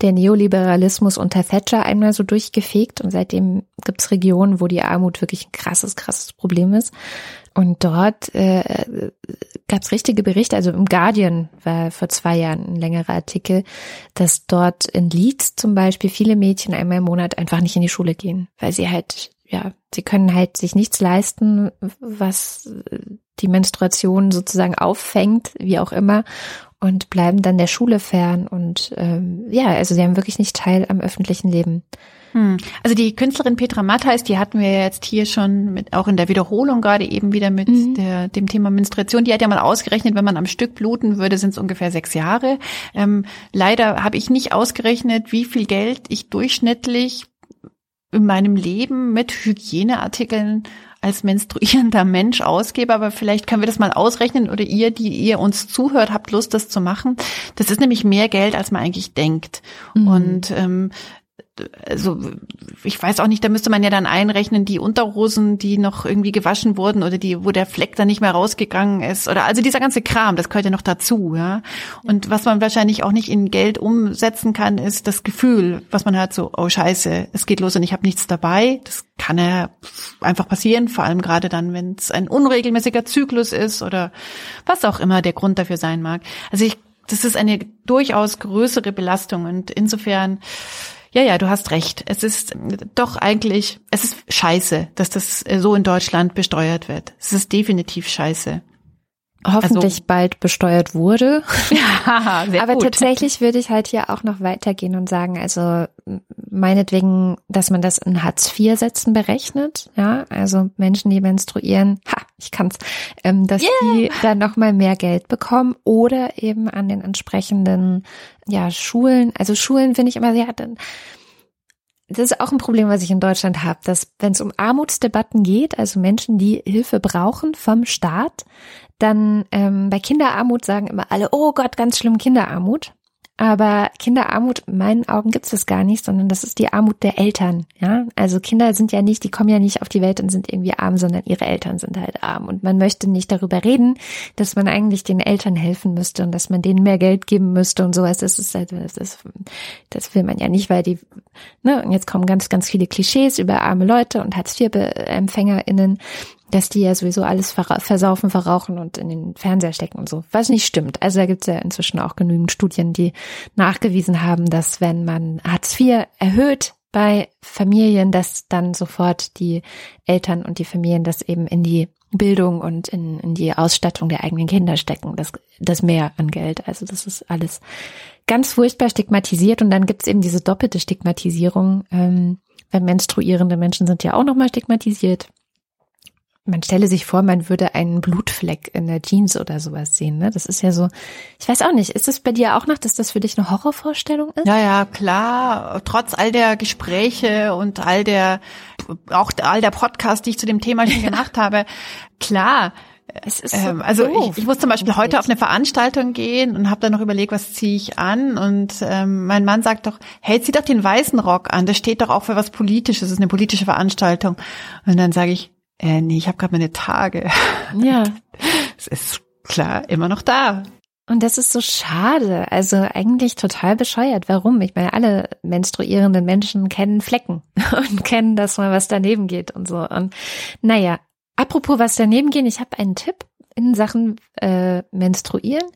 der Neoliberalismus unter Thatcher einmal so durchgefegt. Und seitdem gibt's Regionen, wo die Armut wirklich ein krasses, krasses Problem ist. Und dort äh, gab's richtige Berichte, also im Guardian war vor zwei Jahren ein längerer Artikel, dass dort in Leeds zum Beispiel viele Mädchen einmal im Monat einfach nicht in die Schule gehen, weil sie halt ja, sie können halt sich nichts leisten, was die Menstruation sozusagen auffängt, wie auch immer und bleiben dann der Schule fern und ähm, ja, also sie haben wirklich nicht Teil am öffentlichen Leben. Hm. Also die Künstlerin Petra Mattheis, die hatten wir jetzt hier schon mit, auch in der Wiederholung gerade eben wieder mit mhm. der, dem Thema Menstruation. Die hat ja mal ausgerechnet, wenn man am Stück bluten würde, sind es ungefähr sechs Jahre. Ähm, leider habe ich nicht ausgerechnet, wie viel Geld ich durchschnittlich in meinem Leben mit Hygieneartikeln als menstruierender Mensch ausgebe, aber vielleicht können wir das mal ausrechnen oder ihr, die ihr uns zuhört, habt Lust, das zu machen. Das ist nämlich mehr Geld, als man eigentlich denkt. Mhm. Und ähm, also ich weiß auch nicht, da müsste man ja dann einrechnen, die Unterhosen, die noch irgendwie gewaschen wurden oder die, wo der Fleck dann nicht mehr rausgegangen ist oder also dieser ganze Kram, das gehört ja noch dazu, ja. Und was man wahrscheinlich auch nicht in Geld umsetzen kann, ist das Gefühl, was man hat, so, oh Scheiße, es geht los und ich habe nichts dabei. Das kann ja einfach passieren, vor allem gerade dann, wenn es ein unregelmäßiger Zyklus ist oder was auch immer der Grund dafür sein mag. Also ich, das ist eine durchaus größere Belastung und insofern ja, ja, du hast recht. Es ist doch eigentlich, es ist scheiße, dass das so in Deutschland besteuert wird. Es ist definitiv scheiße. Hoffentlich also, bald besteuert wurde. Ja, Aber gut. tatsächlich würde ich halt hier auch noch weitergehen und sagen, also meinetwegen, dass man das in Hartz-IV-Sätzen berechnet, ja, also Menschen, die menstruieren, ha, ich kann's, ähm, dass yeah. die dann nochmal mehr Geld bekommen oder eben an den entsprechenden, ja, Schulen, also Schulen finde ich immer, ja, dann, das ist auch ein Problem, was ich in Deutschland habe, dass wenn es um Armutsdebatten geht, also Menschen, die Hilfe brauchen vom Staat, dann ähm, bei Kinderarmut sagen immer alle, oh Gott, ganz schlimm Kinderarmut. Aber Kinderarmut, in meinen Augen gibt es das gar nicht, sondern das ist die Armut der Eltern. Ja, also Kinder sind ja nicht, die kommen ja nicht auf die Welt und sind irgendwie arm, sondern ihre Eltern sind halt arm. Und man möchte nicht darüber reden, dass man eigentlich den Eltern helfen müsste und dass man denen mehr Geld geben müsste und sowas. Das ist halt, das ist, das will man ja nicht, weil die, ne, und jetzt kommen ganz, ganz viele Klischees über arme Leute und Hartz-IV-EmpfängerInnen dass die ja sowieso alles versaufen, verrauchen und in den Fernseher stecken und so, was nicht stimmt. Also da gibt es ja inzwischen auch genügend Studien, die nachgewiesen haben, dass wenn man Hartz IV erhöht bei Familien, dass dann sofort die Eltern und die Familien das eben in die Bildung und in, in die Ausstattung der eigenen Kinder stecken, das, das mehr an Geld. Also das ist alles ganz furchtbar stigmatisiert. Und dann gibt's eben diese doppelte Stigmatisierung, ähm, weil menstruierende Menschen sind ja auch nochmal stigmatisiert man stelle sich vor, man würde einen Blutfleck in der Jeans oder sowas sehen. Ne? Das ist ja so, ich weiß auch nicht, ist das bei dir auch noch, dass das für dich eine Horrorvorstellung ist? Ja, ja, klar. Trotz all der Gespräche und all der, auch all der Podcasts, die ich zu dem Thema schon gemacht habe, klar. Es ist so ähm, also ich, ich muss zum Beispiel heute auf eine Veranstaltung gehen und habe dann noch überlegt, was ziehe ich an und ähm, mein Mann sagt doch, hey, zieh doch den weißen Rock an, das steht doch auch für was Politisches, das ist eine politische Veranstaltung. Und dann sage ich, äh, nee, ich habe gerade meine Tage. Ja. Es ist klar immer noch da. Und das ist so schade. Also eigentlich total bescheuert. Warum? Ich meine, alle menstruierenden Menschen kennen Flecken und kennen, dass mal was daneben geht und so. Und naja, apropos was daneben gehen, ich habe einen Tipp in Sachen äh, Menstruieren.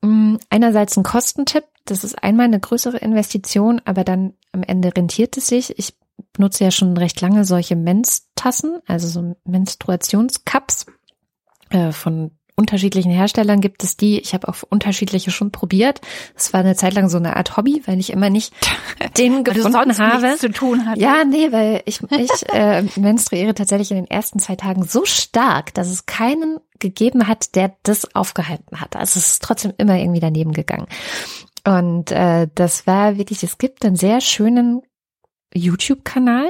Mm, einerseits ein Kostentipp. Das ist einmal eine größere Investition, aber dann am Ende rentiert es sich. Ich benutze ja schon recht lange solche Menstassen, also so Menstruationscups äh, von unterschiedlichen Herstellern gibt es die. Ich habe auch unterschiedliche schon probiert. Das war eine Zeit lang so eine Art Hobby, weil ich immer nicht den gefunden habe. zu tun hat. Ja, nee, weil ich, ich äh, menstruiere tatsächlich in den ersten zwei Tagen so stark, dass es keinen gegeben hat, der das aufgehalten hat. Also es ist trotzdem immer irgendwie daneben gegangen. Und äh, das war wirklich, es gibt einen sehr schönen YouTube-Kanal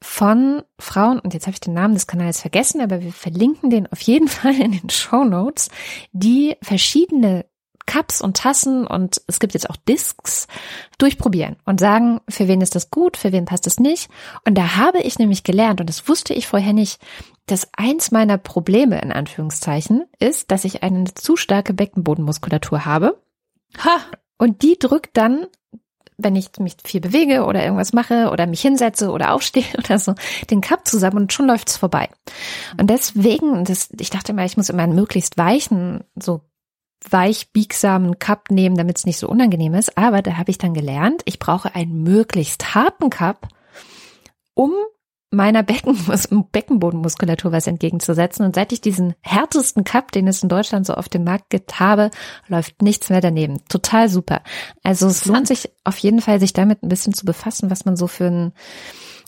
von Frauen, und jetzt habe ich den Namen des Kanals vergessen, aber wir verlinken den auf jeden Fall in den Show Notes, die verschiedene Cups und Tassen und es gibt jetzt auch Discs durchprobieren und sagen, für wen ist das gut, für wen passt es nicht. Und da habe ich nämlich gelernt, und das wusste ich vorher nicht, dass eins meiner Probleme in Anführungszeichen ist, dass ich eine zu starke Beckenbodenmuskulatur habe. Ha! Und die drückt dann wenn ich mich viel bewege oder irgendwas mache oder mich hinsetze oder aufstehe oder so, den Cup zusammen und schon läuft's vorbei. Und deswegen, das, ich dachte immer, ich muss immer einen möglichst weichen, so weich biegsamen Cup nehmen, damit es nicht so unangenehm ist. Aber da habe ich dann gelernt, ich brauche einen möglichst harten Cup, um meiner Becken, Beckenbodenmuskulatur was entgegenzusetzen. Und seit ich diesen härtesten Cup, den es in Deutschland so auf dem Markt gibt, habe, läuft nichts mehr daneben. Total super. Also es lohnt sich auf jeden Fall, sich damit ein bisschen zu befassen, was man so für ein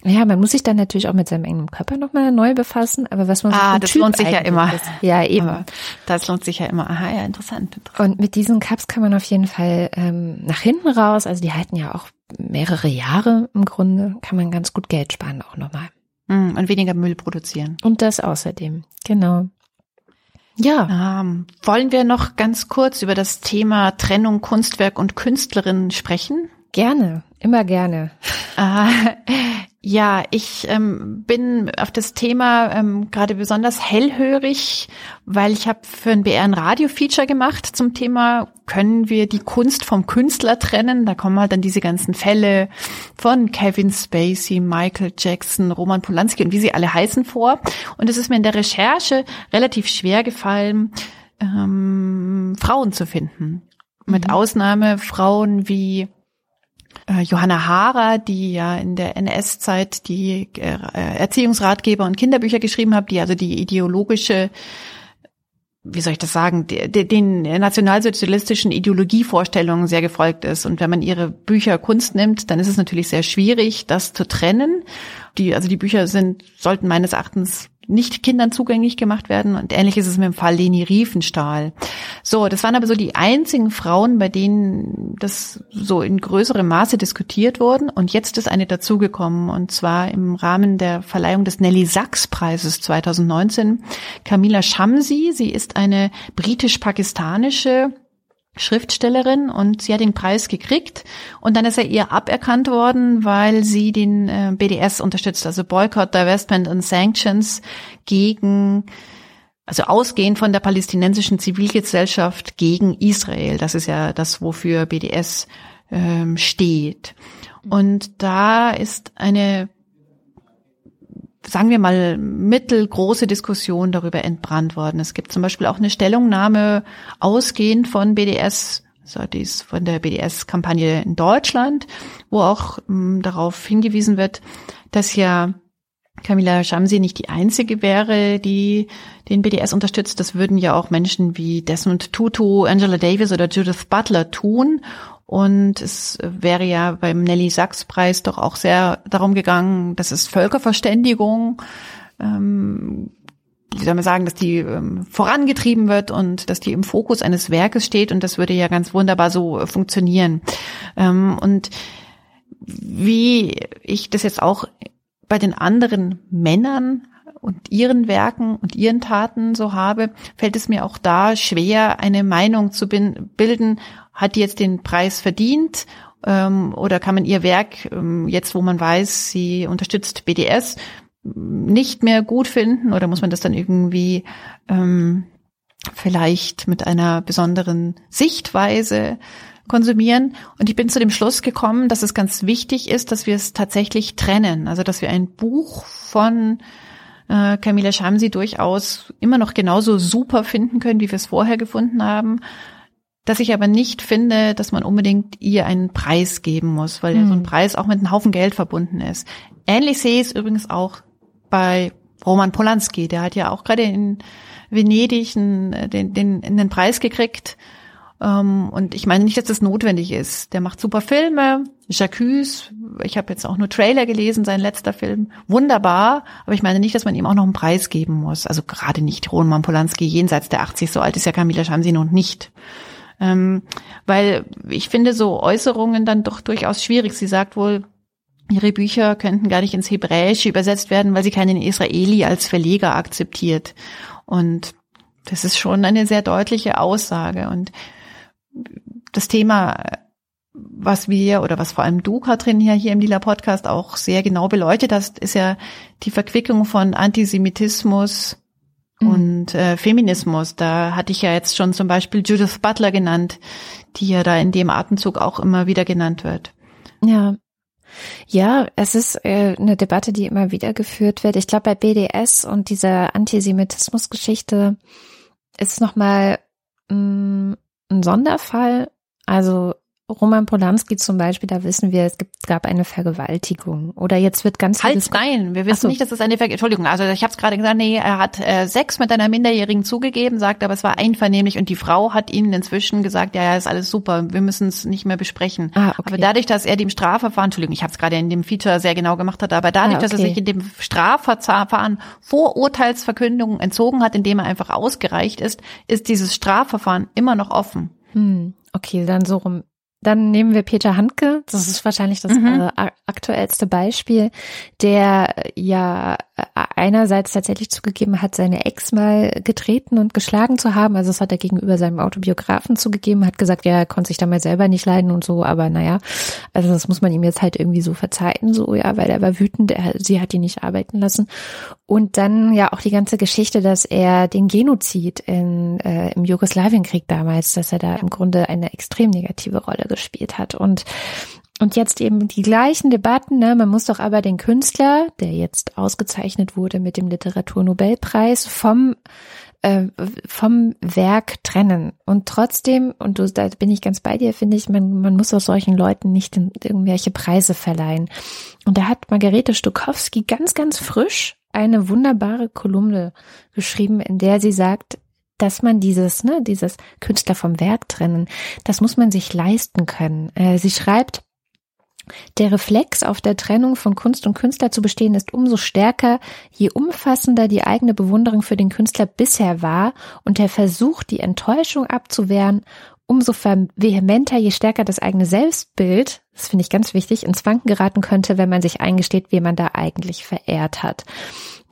ja, man muss sich dann natürlich auch mit seinem eigenen Körper nochmal neu befassen, aber was man so Ah, das typ lohnt sich ja immer. Ist. Ja, eben. Aber das lohnt sich ja immer. Aha, ja, interessant, interessant. Und mit diesen Cups kann man auf jeden Fall ähm, nach hinten raus, also die halten ja auch mehrere Jahre im Grunde, kann man ganz gut Geld sparen auch nochmal. Mm, und weniger Müll produzieren. Und das außerdem, genau. Ja. Ähm, wollen wir noch ganz kurz über das Thema Trennung Kunstwerk und Künstlerin sprechen? Gerne, immer gerne. Äh, ja, ich ähm, bin auf das Thema ähm, gerade besonders hellhörig, weil ich habe für ein BR ein Radio-Feature gemacht zum Thema, können wir die Kunst vom Künstler trennen? Da kommen halt dann diese ganzen Fälle von Kevin Spacey, Michael Jackson, Roman Polanski und wie sie alle heißen vor. Und es ist mir in der Recherche relativ schwer gefallen, ähm, Frauen zu finden. Mit mhm. Ausnahme Frauen wie Johanna Haarer, die ja in der NS-Zeit die äh, Erziehungsratgeber und Kinderbücher geschrieben hat, die also die ideologische wie soll ich das sagen, den nationalsozialistischen Ideologievorstellungen sehr gefolgt ist. Und wenn man ihre Bücher Kunst nimmt, dann ist es natürlich sehr schwierig, das zu trennen. Die, also die Bücher sind, sollten meines Erachtens nicht Kindern zugänglich gemacht werden. Und ähnlich ist es mit dem Fall Leni Riefenstahl. So, das waren aber so die einzigen Frauen, bei denen das so in größerem Maße diskutiert wurden. Und jetzt ist eine dazugekommen. Und zwar im Rahmen der Verleihung des Nelly Sachs Preises 2019. Camila Shamsi. Sie ist eine britisch-pakistanische Schriftstellerin und sie hat den Preis gekriegt und dann ist er ihr aberkannt worden, weil sie den äh, BDS unterstützt, also Boycott, Divestment und Sanctions gegen also ausgehend von der palästinensischen Zivilgesellschaft gegen Israel. Das ist ja das, wofür BDS ähm, steht. Und da ist eine sagen wir mal, mittelgroße Diskussion darüber entbrannt worden. Es gibt zum Beispiel auch eine Stellungnahme ausgehend von BDS, also dies von der BDS-Kampagne in Deutschland, wo auch m, darauf hingewiesen wird, dass ja Camilla Shamsi nicht die einzige wäre, die den BDS unterstützt. Das würden ja auch Menschen wie Desmond Tutu, Angela Davis oder Judith Butler tun. Und es wäre ja beim Nelly Sachs Preis doch auch sehr darum gegangen, dass es Völkerverständigung, ähm, wie soll man sagen, dass die ähm, vorangetrieben wird und dass die im Fokus eines Werkes steht. Und das würde ja ganz wunderbar so funktionieren. Ähm, und wie ich das jetzt auch bei den anderen Männern und ihren Werken und ihren Taten so habe, fällt es mir auch da schwer, eine Meinung zu bilden, hat die jetzt den Preis verdient ähm, oder kann man ihr Werk, ähm, jetzt wo man weiß, sie unterstützt BDS, nicht mehr gut finden oder muss man das dann irgendwie ähm, vielleicht mit einer besonderen Sichtweise konsumieren. Und ich bin zu dem Schluss gekommen, dass es ganz wichtig ist, dass wir es tatsächlich trennen. Also dass wir ein Buch von äh, Camilla Schamsi durchaus immer noch genauso super finden können, wie wir es vorher gefunden haben. Dass ich aber nicht finde, dass man unbedingt ihr einen Preis geben muss, weil ja so ein hm. Preis auch mit einem Haufen Geld verbunden ist. Ähnlich sehe ich es übrigens auch bei Roman Polanski. Der hat ja auch gerade in Venedig den, den, den, den Preis gekriegt ähm, und ich meine nicht, dass das notwendig ist. Der macht super Filme. Jacques, ich habe jetzt auch nur Trailer gelesen, sein letzter Film. Wunderbar, aber ich meine nicht, dass man ihm auch noch einen Preis geben muss. Also gerade nicht Roman Polanski jenseits der 80, so alt ist ja Camila Schamsi noch nicht. Ähm, weil ich finde so Äußerungen dann doch durchaus schwierig. Sie sagt wohl, ihre Bücher könnten gar nicht ins Hebräische übersetzt werden, weil sie keinen Israeli als Verleger akzeptiert. Und das ist schon eine sehr deutliche Aussage. Und das Thema, was wir oder was vor allem du, Katrin, hier, hier im Lila Podcast auch sehr genau beleuchtet hast, ist ja die Verquickung von Antisemitismus. Und äh, Feminismus. Da hatte ich ja jetzt schon zum Beispiel Judith Butler genannt, die ja da in dem Atemzug auch immer wieder genannt wird. Ja, ja, es ist äh, eine Debatte, die immer wieder geführt wird. Ich glaube, bei BDS und dieser Antisemitismus-Geschichte ist nochmal mm, ein Sonderfall. Also Roman Polanski zum Beispiel, da wissen wir, es gibt, gab eine Vergewaltigung. Oder jetzt wird ganz halt nein, wir wissen so. nicht, dass es eine Vergewaltigung. Entschuldigung, also ich habe es gerade gesagt, nee, er hat äh, Sex mit einer Minderjährigen zugegeben, sagt, aber es war einvernehmlich und die Frau hat ihm inzwischen gesagt, ja, ja, ist alles super, wir müssen es nicht mehr besprechen. Ah, okay. Aber dadurch, dass er dem Strafverfahren, Entschuldigung, ich habe es gerade in dem Feature sehr genau gemacht hat, aber dadurch, ah, okay. dass er sich in dem Strafverfahren Vorurteilsverkündungen entzogen hat, indem er einfach ausgereicht ist, ist dieses Strafverfahren immer noch offen. Hm, okay, dann so rum. Dann nehmen wir Peter Handke, das ist wahrscheinlich das mhm. äh, aktuellste Beispiel, der ja einerseits tatsächlich zugegeben hat, seine Ex mal getreten und geschlagen zu haben. Also das hat er gegenüber seinem Autobiografen zugegeben, hat gesagt, ja, er konnte sich da mal selber nicht leiden und so, aber naja, also das muss man ihm jetzt halt irgendwie so verzeihen, so, ja, weil er war wütend, er, sie hat ihn nicht arbeiten lassen. Und dann ja auch die ganze Geschichte, dass er den Genozid in, äh, im Jugoslawienkrieg damals, dass er da im Grunde eine extrem negative Rolle gespielt hat. Und und jetzt eben die gleichen Debatten, ne? man muss doch aber den Künstler, der jetzt ausgezeichnet wurde mit dem Literaturnobelpreis, vom äh, vom Werk trennen. Und trotzdem, und du, da bin ich ganz bei dir, finde ich, man, man muss auch solchen Leuten nicht irgendwelche Preise verleihen. Und da hat Margarete Stokowski ganz, ganz frisch eine wunderbare Kolumne geschrieben, in der sie sagt, dass man dieses, ne, dieses Künstler vom Werk trennen, das muss man sich leisten können. Äh, sie schreibt, der Reflex auf der Trennung von Kunst und Künstler zu bestehen ist umso stärker, je umfassender die eigene Bewunderung für den Künstler bisher war und der Versuch, die Enttäuschung abzuwehren, umso vehementer, je stärker das eigene Selbstbild, das finde ich ganz wichtig, ins Wanken geraten könnte, wenn man sich eingesteht, wie man da eigentlich verehrt hat.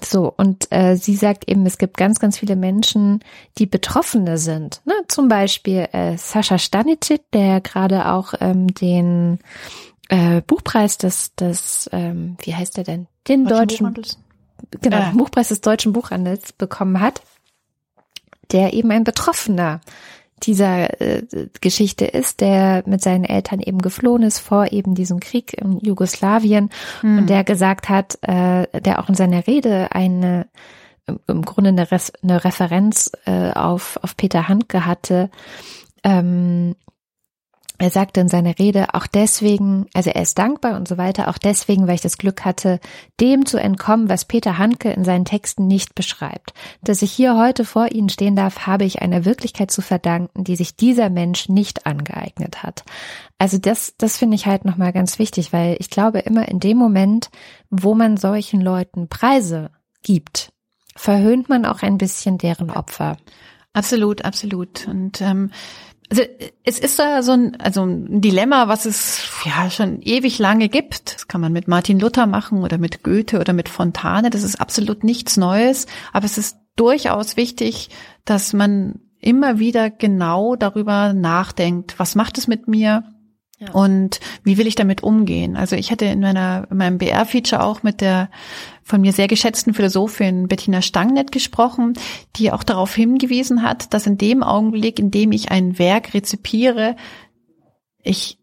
So, und äh, sie sagt eben, es gibt ganz, ganz viele Menschen, die Betroffene sind. Ne? Zum Beispiel äh, Sascha Stanicic, der gerade auch ähm, den äh, Buchpreis des, des ähm, wie heißt der denn? Den deutschen, deutschen genau, äh. Buchpreis des deutschen Buchhandels bekommen hat, der eben ein Betroffener dieser äh, Geschichte ist, der mit seinen Eltern eben geflohen ist vor eben diesem Krieg in Jugoslawien hm. und der gesagt hat, äh, der auch in seiner Rede eine im Grunde eine, Res eine Referenz äh, auf, auf Peter Handke hatte, ähm, er sagte in seiner Rede auch deswegen, also er ist dankbar und so weiter, auch deswegen, weil ich das Glück hatte, dem zu entkommen, was Peter Handke in seinen Texten nicht beschreibt. Dass ich hier heute vor Ihnen stehen darf, habe ich einer Wirklichkeit zu verdanken, die sich dieser Mensch nicht angeeignet hat. Also das, das finde ich halt nochmal ganz wichtig, weil ich glaube immer in dem Moment, wo man solchen Leuten Preise gibt, verhöhnt man auch ein bisschen deren Opfer. Absolut, absolut. Und ähm, also es ist da so ein, also ein Dilemma, was es ja schon ewig lange gibt. Das kann man mit Martin Luther machen oder mit Goethe oder mit Fontane. Das ist absolut nichts Neues. Aber es ist durchaus wichtig, dass man immer wieder genau darüber nachdenkt, was macht es mit mir? Ja. Und wie will ich damit umgehen? Also ich hatte in meiner in meinem BR-Feature auch mit der von mir sehr geschätzten Philosophin Bettina Stangnet gesprochen, die auch darauf hingewiesen hat, dass in dem Augenblick, in dem ich ein Werk rezipiere, ich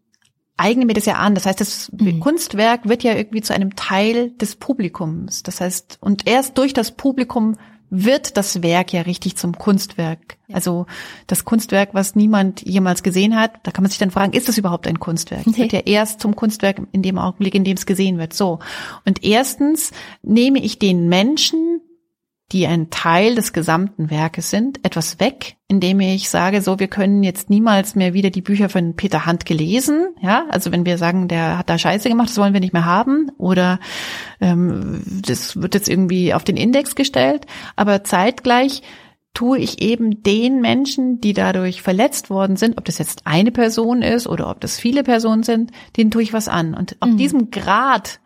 eigne mir das ja an. Das heißt, das mhm. Kunstwerk wird ja irgendwie zu einem Teil des Publikums. Das heißt, und erst durch das Publikum wird das Werk ja richtig zum Kunstwerk. Ja. Also das Kunstwerk, was niemand jemals gesehen hat, da kann man sich dann fragen, ist das überhaupt ein Kunstwerk? Nee. Es wird ja erst zum Kunstwerk in dem Augenblick, in dem es gesehen wird. So. Und erstens nehme ich den Menschen die ein Teil des gesamten Werkes sind, etwas weg, indem ich sage, so, wir können jetzt niemals mehr wieder die Bücher von Peter Hand gelesen, ja, also wenn wir sagen, der hat da Scheiße gemacht, das wollen wir nicht mehr haben, oder ähm, das wird jetzt irgendwie auf den Index gestellt, aber zeitgleich tue ich eben den Menschen, die dadurch verletzt worden sind, ob das jetzt eine Person ist oder ob das viele Personen sind, denen tue ich was an. Und auf mhm. diesem Grad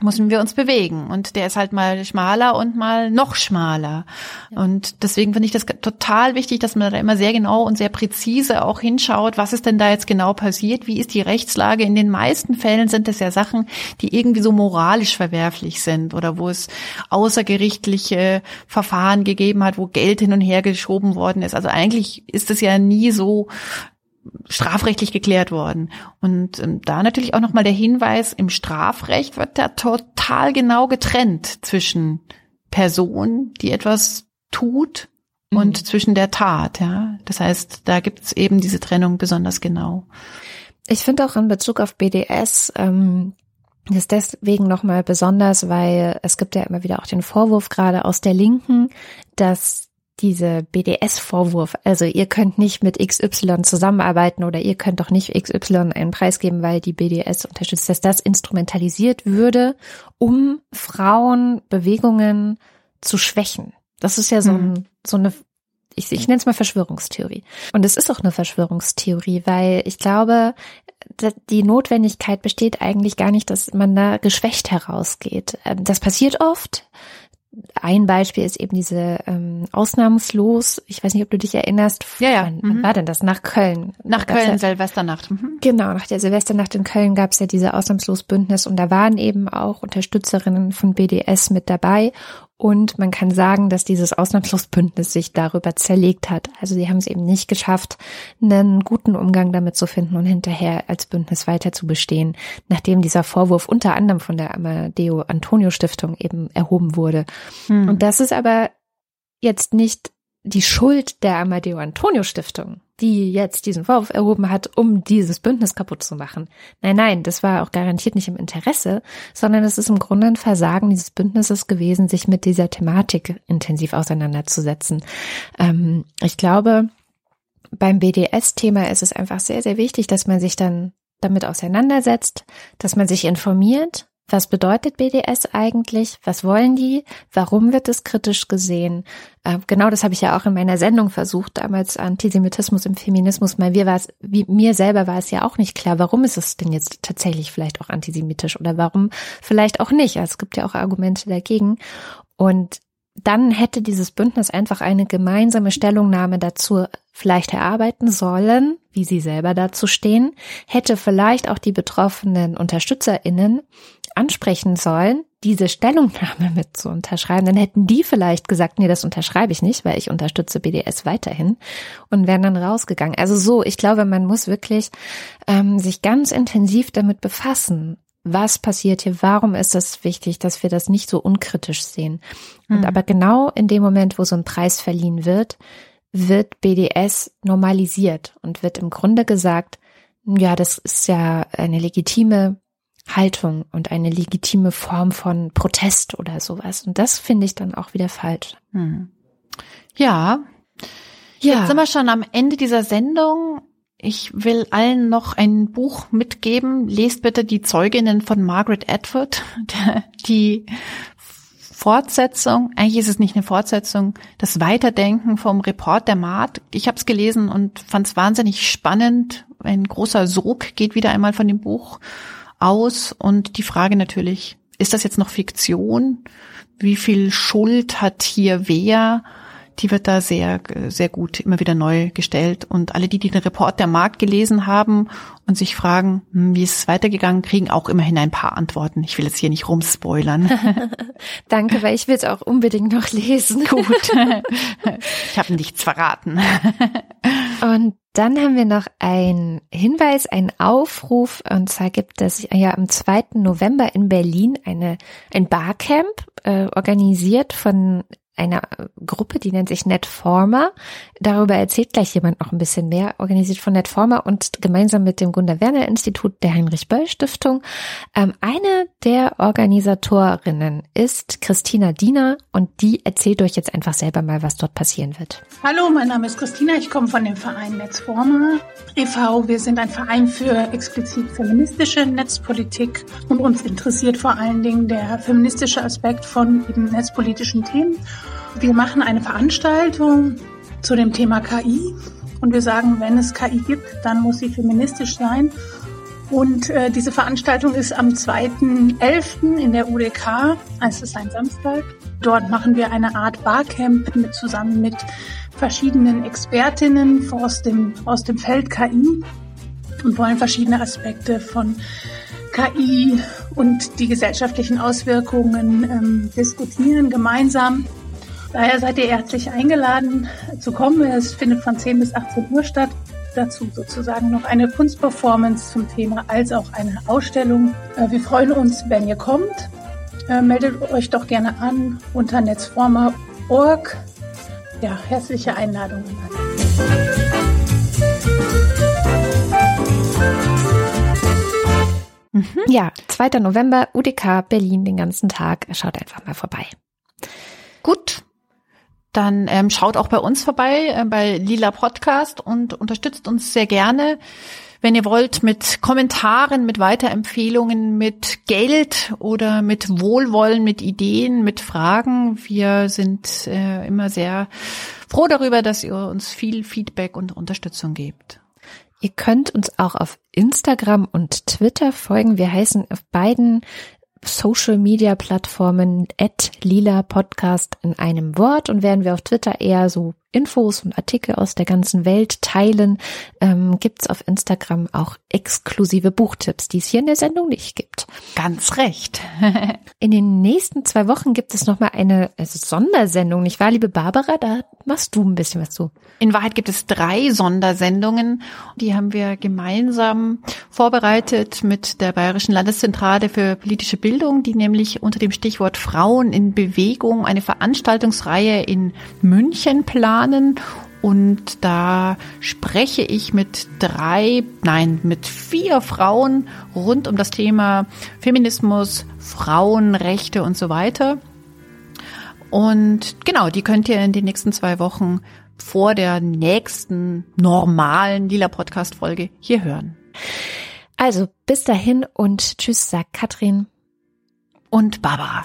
müssen wir uns bewegen. Und der ist halt mal schmaler und mal noch schmaler. Und deswegen finde ich das total wichtig, dass man da immer sehr genau und sehr präzise auch hinschaut, was ist denn da jetzt genau passiert, wie ist die Rechtslage. In den meisten Fällen sind das ja Sachen, die irgendwie so moralisch verwerflich sind oder wo es außergerichtliche Verfahren gegeben hat, wo Geld hin und her geschoben worden ist. Also eigentlich ist es ja nie so strafrechtlich geklärt worden. Und ähm, da natürlich auch nochmal der Hinweis, im Strafrecht wird da total genau getrennt zwischen Person, die etwas tut und mhm. zwischen der Tat. Ja, Das heißt, da gibt's eben diese Trennung besonders genau. Ich finde auch in Bezug auf BDS, ähm, ist deswegen nochmal besonders, weil es gibt ja immer wieder auch den Vorwurf gerade aus der Linken, dass diese BDS-Vorwurf, also ihr könnt nicht mit XY zusammenarbeiten oder ihr könnt doch nicht XY einen Preis geben, weil die BDS unterstützt, dass das instrumentalisiert würde, um Frauenbewegungen zu schwächen. Das ist ja so, ein, mhm. so eine ich, ich nenne es mal Verschwörungstheorie. Und es ist auch eine Verschwörungstheorie, weil ich glaube, die Notwendigkeit besteht eigentlich gar nicht, dass man da geschwächt herausgeht. Ähm, das passiert oft. Ein Beispiel ist eben diese ähm, Ausnahmslos, ich weiß nicht, ob du dich erinnerst. Ja, ja. Wann, mhm. war denn das? Nach Köln. Nach Köln, ja, Silvesternacht. Mhm. Genau, nach der Silvesternacht in Köln gab es ja diese Ausnahmslos-Bündnis und da waren eben auch Unterstützerinnen von BDS mit dabei und man kann sagen, dass dieses Ausnahmslosbündnis sich darüber zerlegt hat. Also sie haben es eben nicht geschafft, einen guten Umgang damit zu finden und hinterher als Bündnis weiter zu bestehen, nachdem dieser Vorwurf unter anderem von der Amadeo Antonio Stiftung eben erhoben wurde. Hm. Und das ist aber jetzt nicht die Schuld der Amadeo Antonio Stiftung, die jetzt diesen Vorwurf erhoben hat, um dieses Bündnis kaputt zu machen. Nein, nein, das war auch garantiert nicht im Interesse, sondern es ist im Grunde ein Versagen dieses Bündnisses gewesen, sich mit dieser Thematik intensiv auseinanderzusetzen. Ähm, ich glaube, beim BDS-Thema ist es einfach sehr, sehr wichtig, dass man sich dann damit auseinandersetzt, dass man sich informiert, was bedeutet BDS eigentlich? Was wollen die? Warum wird es kritisch gesehen? Äh, genau das habe ich ja auch in meiner Sendung versucht, damals Antisemitismus im Feminismus. Mal wir war es, wie mir selber war es ja auch nicht klar, warum ist es denn jetzt tatsächlich vielleicht auch antisemitisch oder warum vielleicht auch nicht? Es gibt ja auch Argumente dagegen. Und dann hätte dieses Bündnis einfach eine gemeinsame Stellungnahme dazu vielleicht erarbeiten sollen, wie sie selber dazu stehen, hätte vielleicht auch die betroffenen UnterstützerInnen ansprechen sollen, diese Stellungnahme mit zu unterschreiben, dann hätten die vielleicht gesagt, nee, das unterschreibe ich nicht, weil ich unterstütze BDS weiterhin und wären dann rausgegangen. Also so, ich glaube, man muss wirklich ähm, sich ganz intensiv damit befassen. Was passiert hier? Warum ist es wichtig, dass wir das nicht so unkritisch sehen? Und mhm. aber genau in dem Moment, wo so ein Preis verliehen wird, wird BDS normalisiert und wird im Grunde gesagt, ja, das ist ja eine legitime Haltung und eine legitime Form von Protest oder sowas. Und das finde ich dann auch wieder falsch. Hm. Ja. Ja. Jetzt sind wir schon am Ende dieser Sendung. Ich will allen noch ein Buch mitgeben. Lest bitte die Zeuginnen von Margaret Atwood, die Fortsetzung, eigentlich ist es nicht eine Fortsetzung, das Weiterdenken vom Report der Maat. Ich habe es gelesen und fand es wahnsinnig spannend. Ein großer Sog geht wieder einmal von dem Buch aus und die Frage natürlich, ist das jetzt noch Fiktion? Wie viel Schuld hat hier wer? Die wird da sehr, sehr gut immer wieder neu gestellt. Und alle, die, die den Report der Markt gelesen haben und sich fragen, hm, wie ist es weitergegangen, kriegen auch immerhin ein paar Antworten. Ich will jetzt hier nicht rumspoilern. Danke, weil ich will es auch unbedingt noch lesen. Gut. ich habe nichts verraten. und dann haben wir noch einen Hinweis, einen Aufruf, und zwar gibt es ja am 2. November in Berlin eine, ein Barcamp, äh, organisiert von einer Gruppe, die nennt sich Netformer. Darüber erzählt gleich jemand noch ein bisschen mehr, organisiert von Netformer und gemeinsam mit dem Gunda Werner Institut der Heinrich Böll Stiftung. Ähm, eine der Organisatorinnen ist Christina Diener und die erzählt euch jetzt einfach selber mal, was dort passieren wird. Hallo, mein Name ist Christina, ich komme von dem Verein Netzformer e.V. Wir sind ein Verein für explizit feministische Netzpolitik und uns interessiert vor allen Dingen der feministische Aspekt von eben netzpolitischen Themen. Wir machen eine Veranstaltung zu dem Thema KI und wir sagen, wenn es KI gibt, dann muss sie feministisch sein. Und äh, diese Veranstaltung ist am 2.11. in der UDK, es ist ein Samstag. Dort machen wir eine Art Barcamp mit, zusammen mit verschiedenen Expertinnen aus dem, aus dem Feld KI und wollen verschiedene Aspekte von KI und die gesellschaftlichen Auswirkungen ähm, diskutieren gemeinsam. Daher seid ihr herzlich eingeladen zu kommen. Es findet von 10 bis 18 Uhr statt. Dazu sozusagen noch eine Kunstperformance zum Thema als auch eine Ausstellung. Äh, wir freuen uns, wenn ihr kommt. Äh, meldet euch doch gerne an unter netzformer.org. Ja, herzliche Einladung. Mhm. Ja, 2. November, UDK Berlin den ganzen Tag. Schaut einfach mal vorbei. Gut, dann ähm, schaut auch bei uns vorbei, äh, bei Lila Podcast und unterstützt uns sehr gerne. Wenn ihr wollt, mit Kommentaren, mit Weiterempfehlungen, mit Geld oder mit Wohlwollen, mit Ideen, mit Fragen. Wir sind äh, immer sehr froh darüber, dass ihr uns viel Feedback und Unterstützung gebt. Ihr könnt uns auch auf Instagram und Twitter folgen. Wir heißen auf beiden Social Media Plattformen at lila Podcast in einem Wort. Und werden wir auf Twitter eher so Infos und Artikel aus der ganzen Welt teilen, ähm, gibt es auf Instagram auch exklusive Buchtipps, die es hier in der Sendung nicht gibt. Ganz recht. in den nächsten zwei Wochen gibt es nochmal eine also Sondersendung, nicht wahr, liebe Barbara? Da machst du ein bisschen was zu. In Wahrheit gibt es drei Sondersendungen. Die haben wir gemeinsam vorbereitet mit der Bayerischen Landeszentrale für politische Bildung, die nämlich unter dem Stichwort Frauen in Bewegung eine Veranstaltungsreihe in München planen. Und da spreche ich mit drei, nein, mit vier Frauen rund um das Thema Feminismus, Frauenrechte und so weiter. Und genau, die könnt ihr in den nächsten zwei Wochen vor der nächsten normalen Lila Podcast Folge hier hören. Also bis dahin und tschüss, sagt Katrin und Barbara.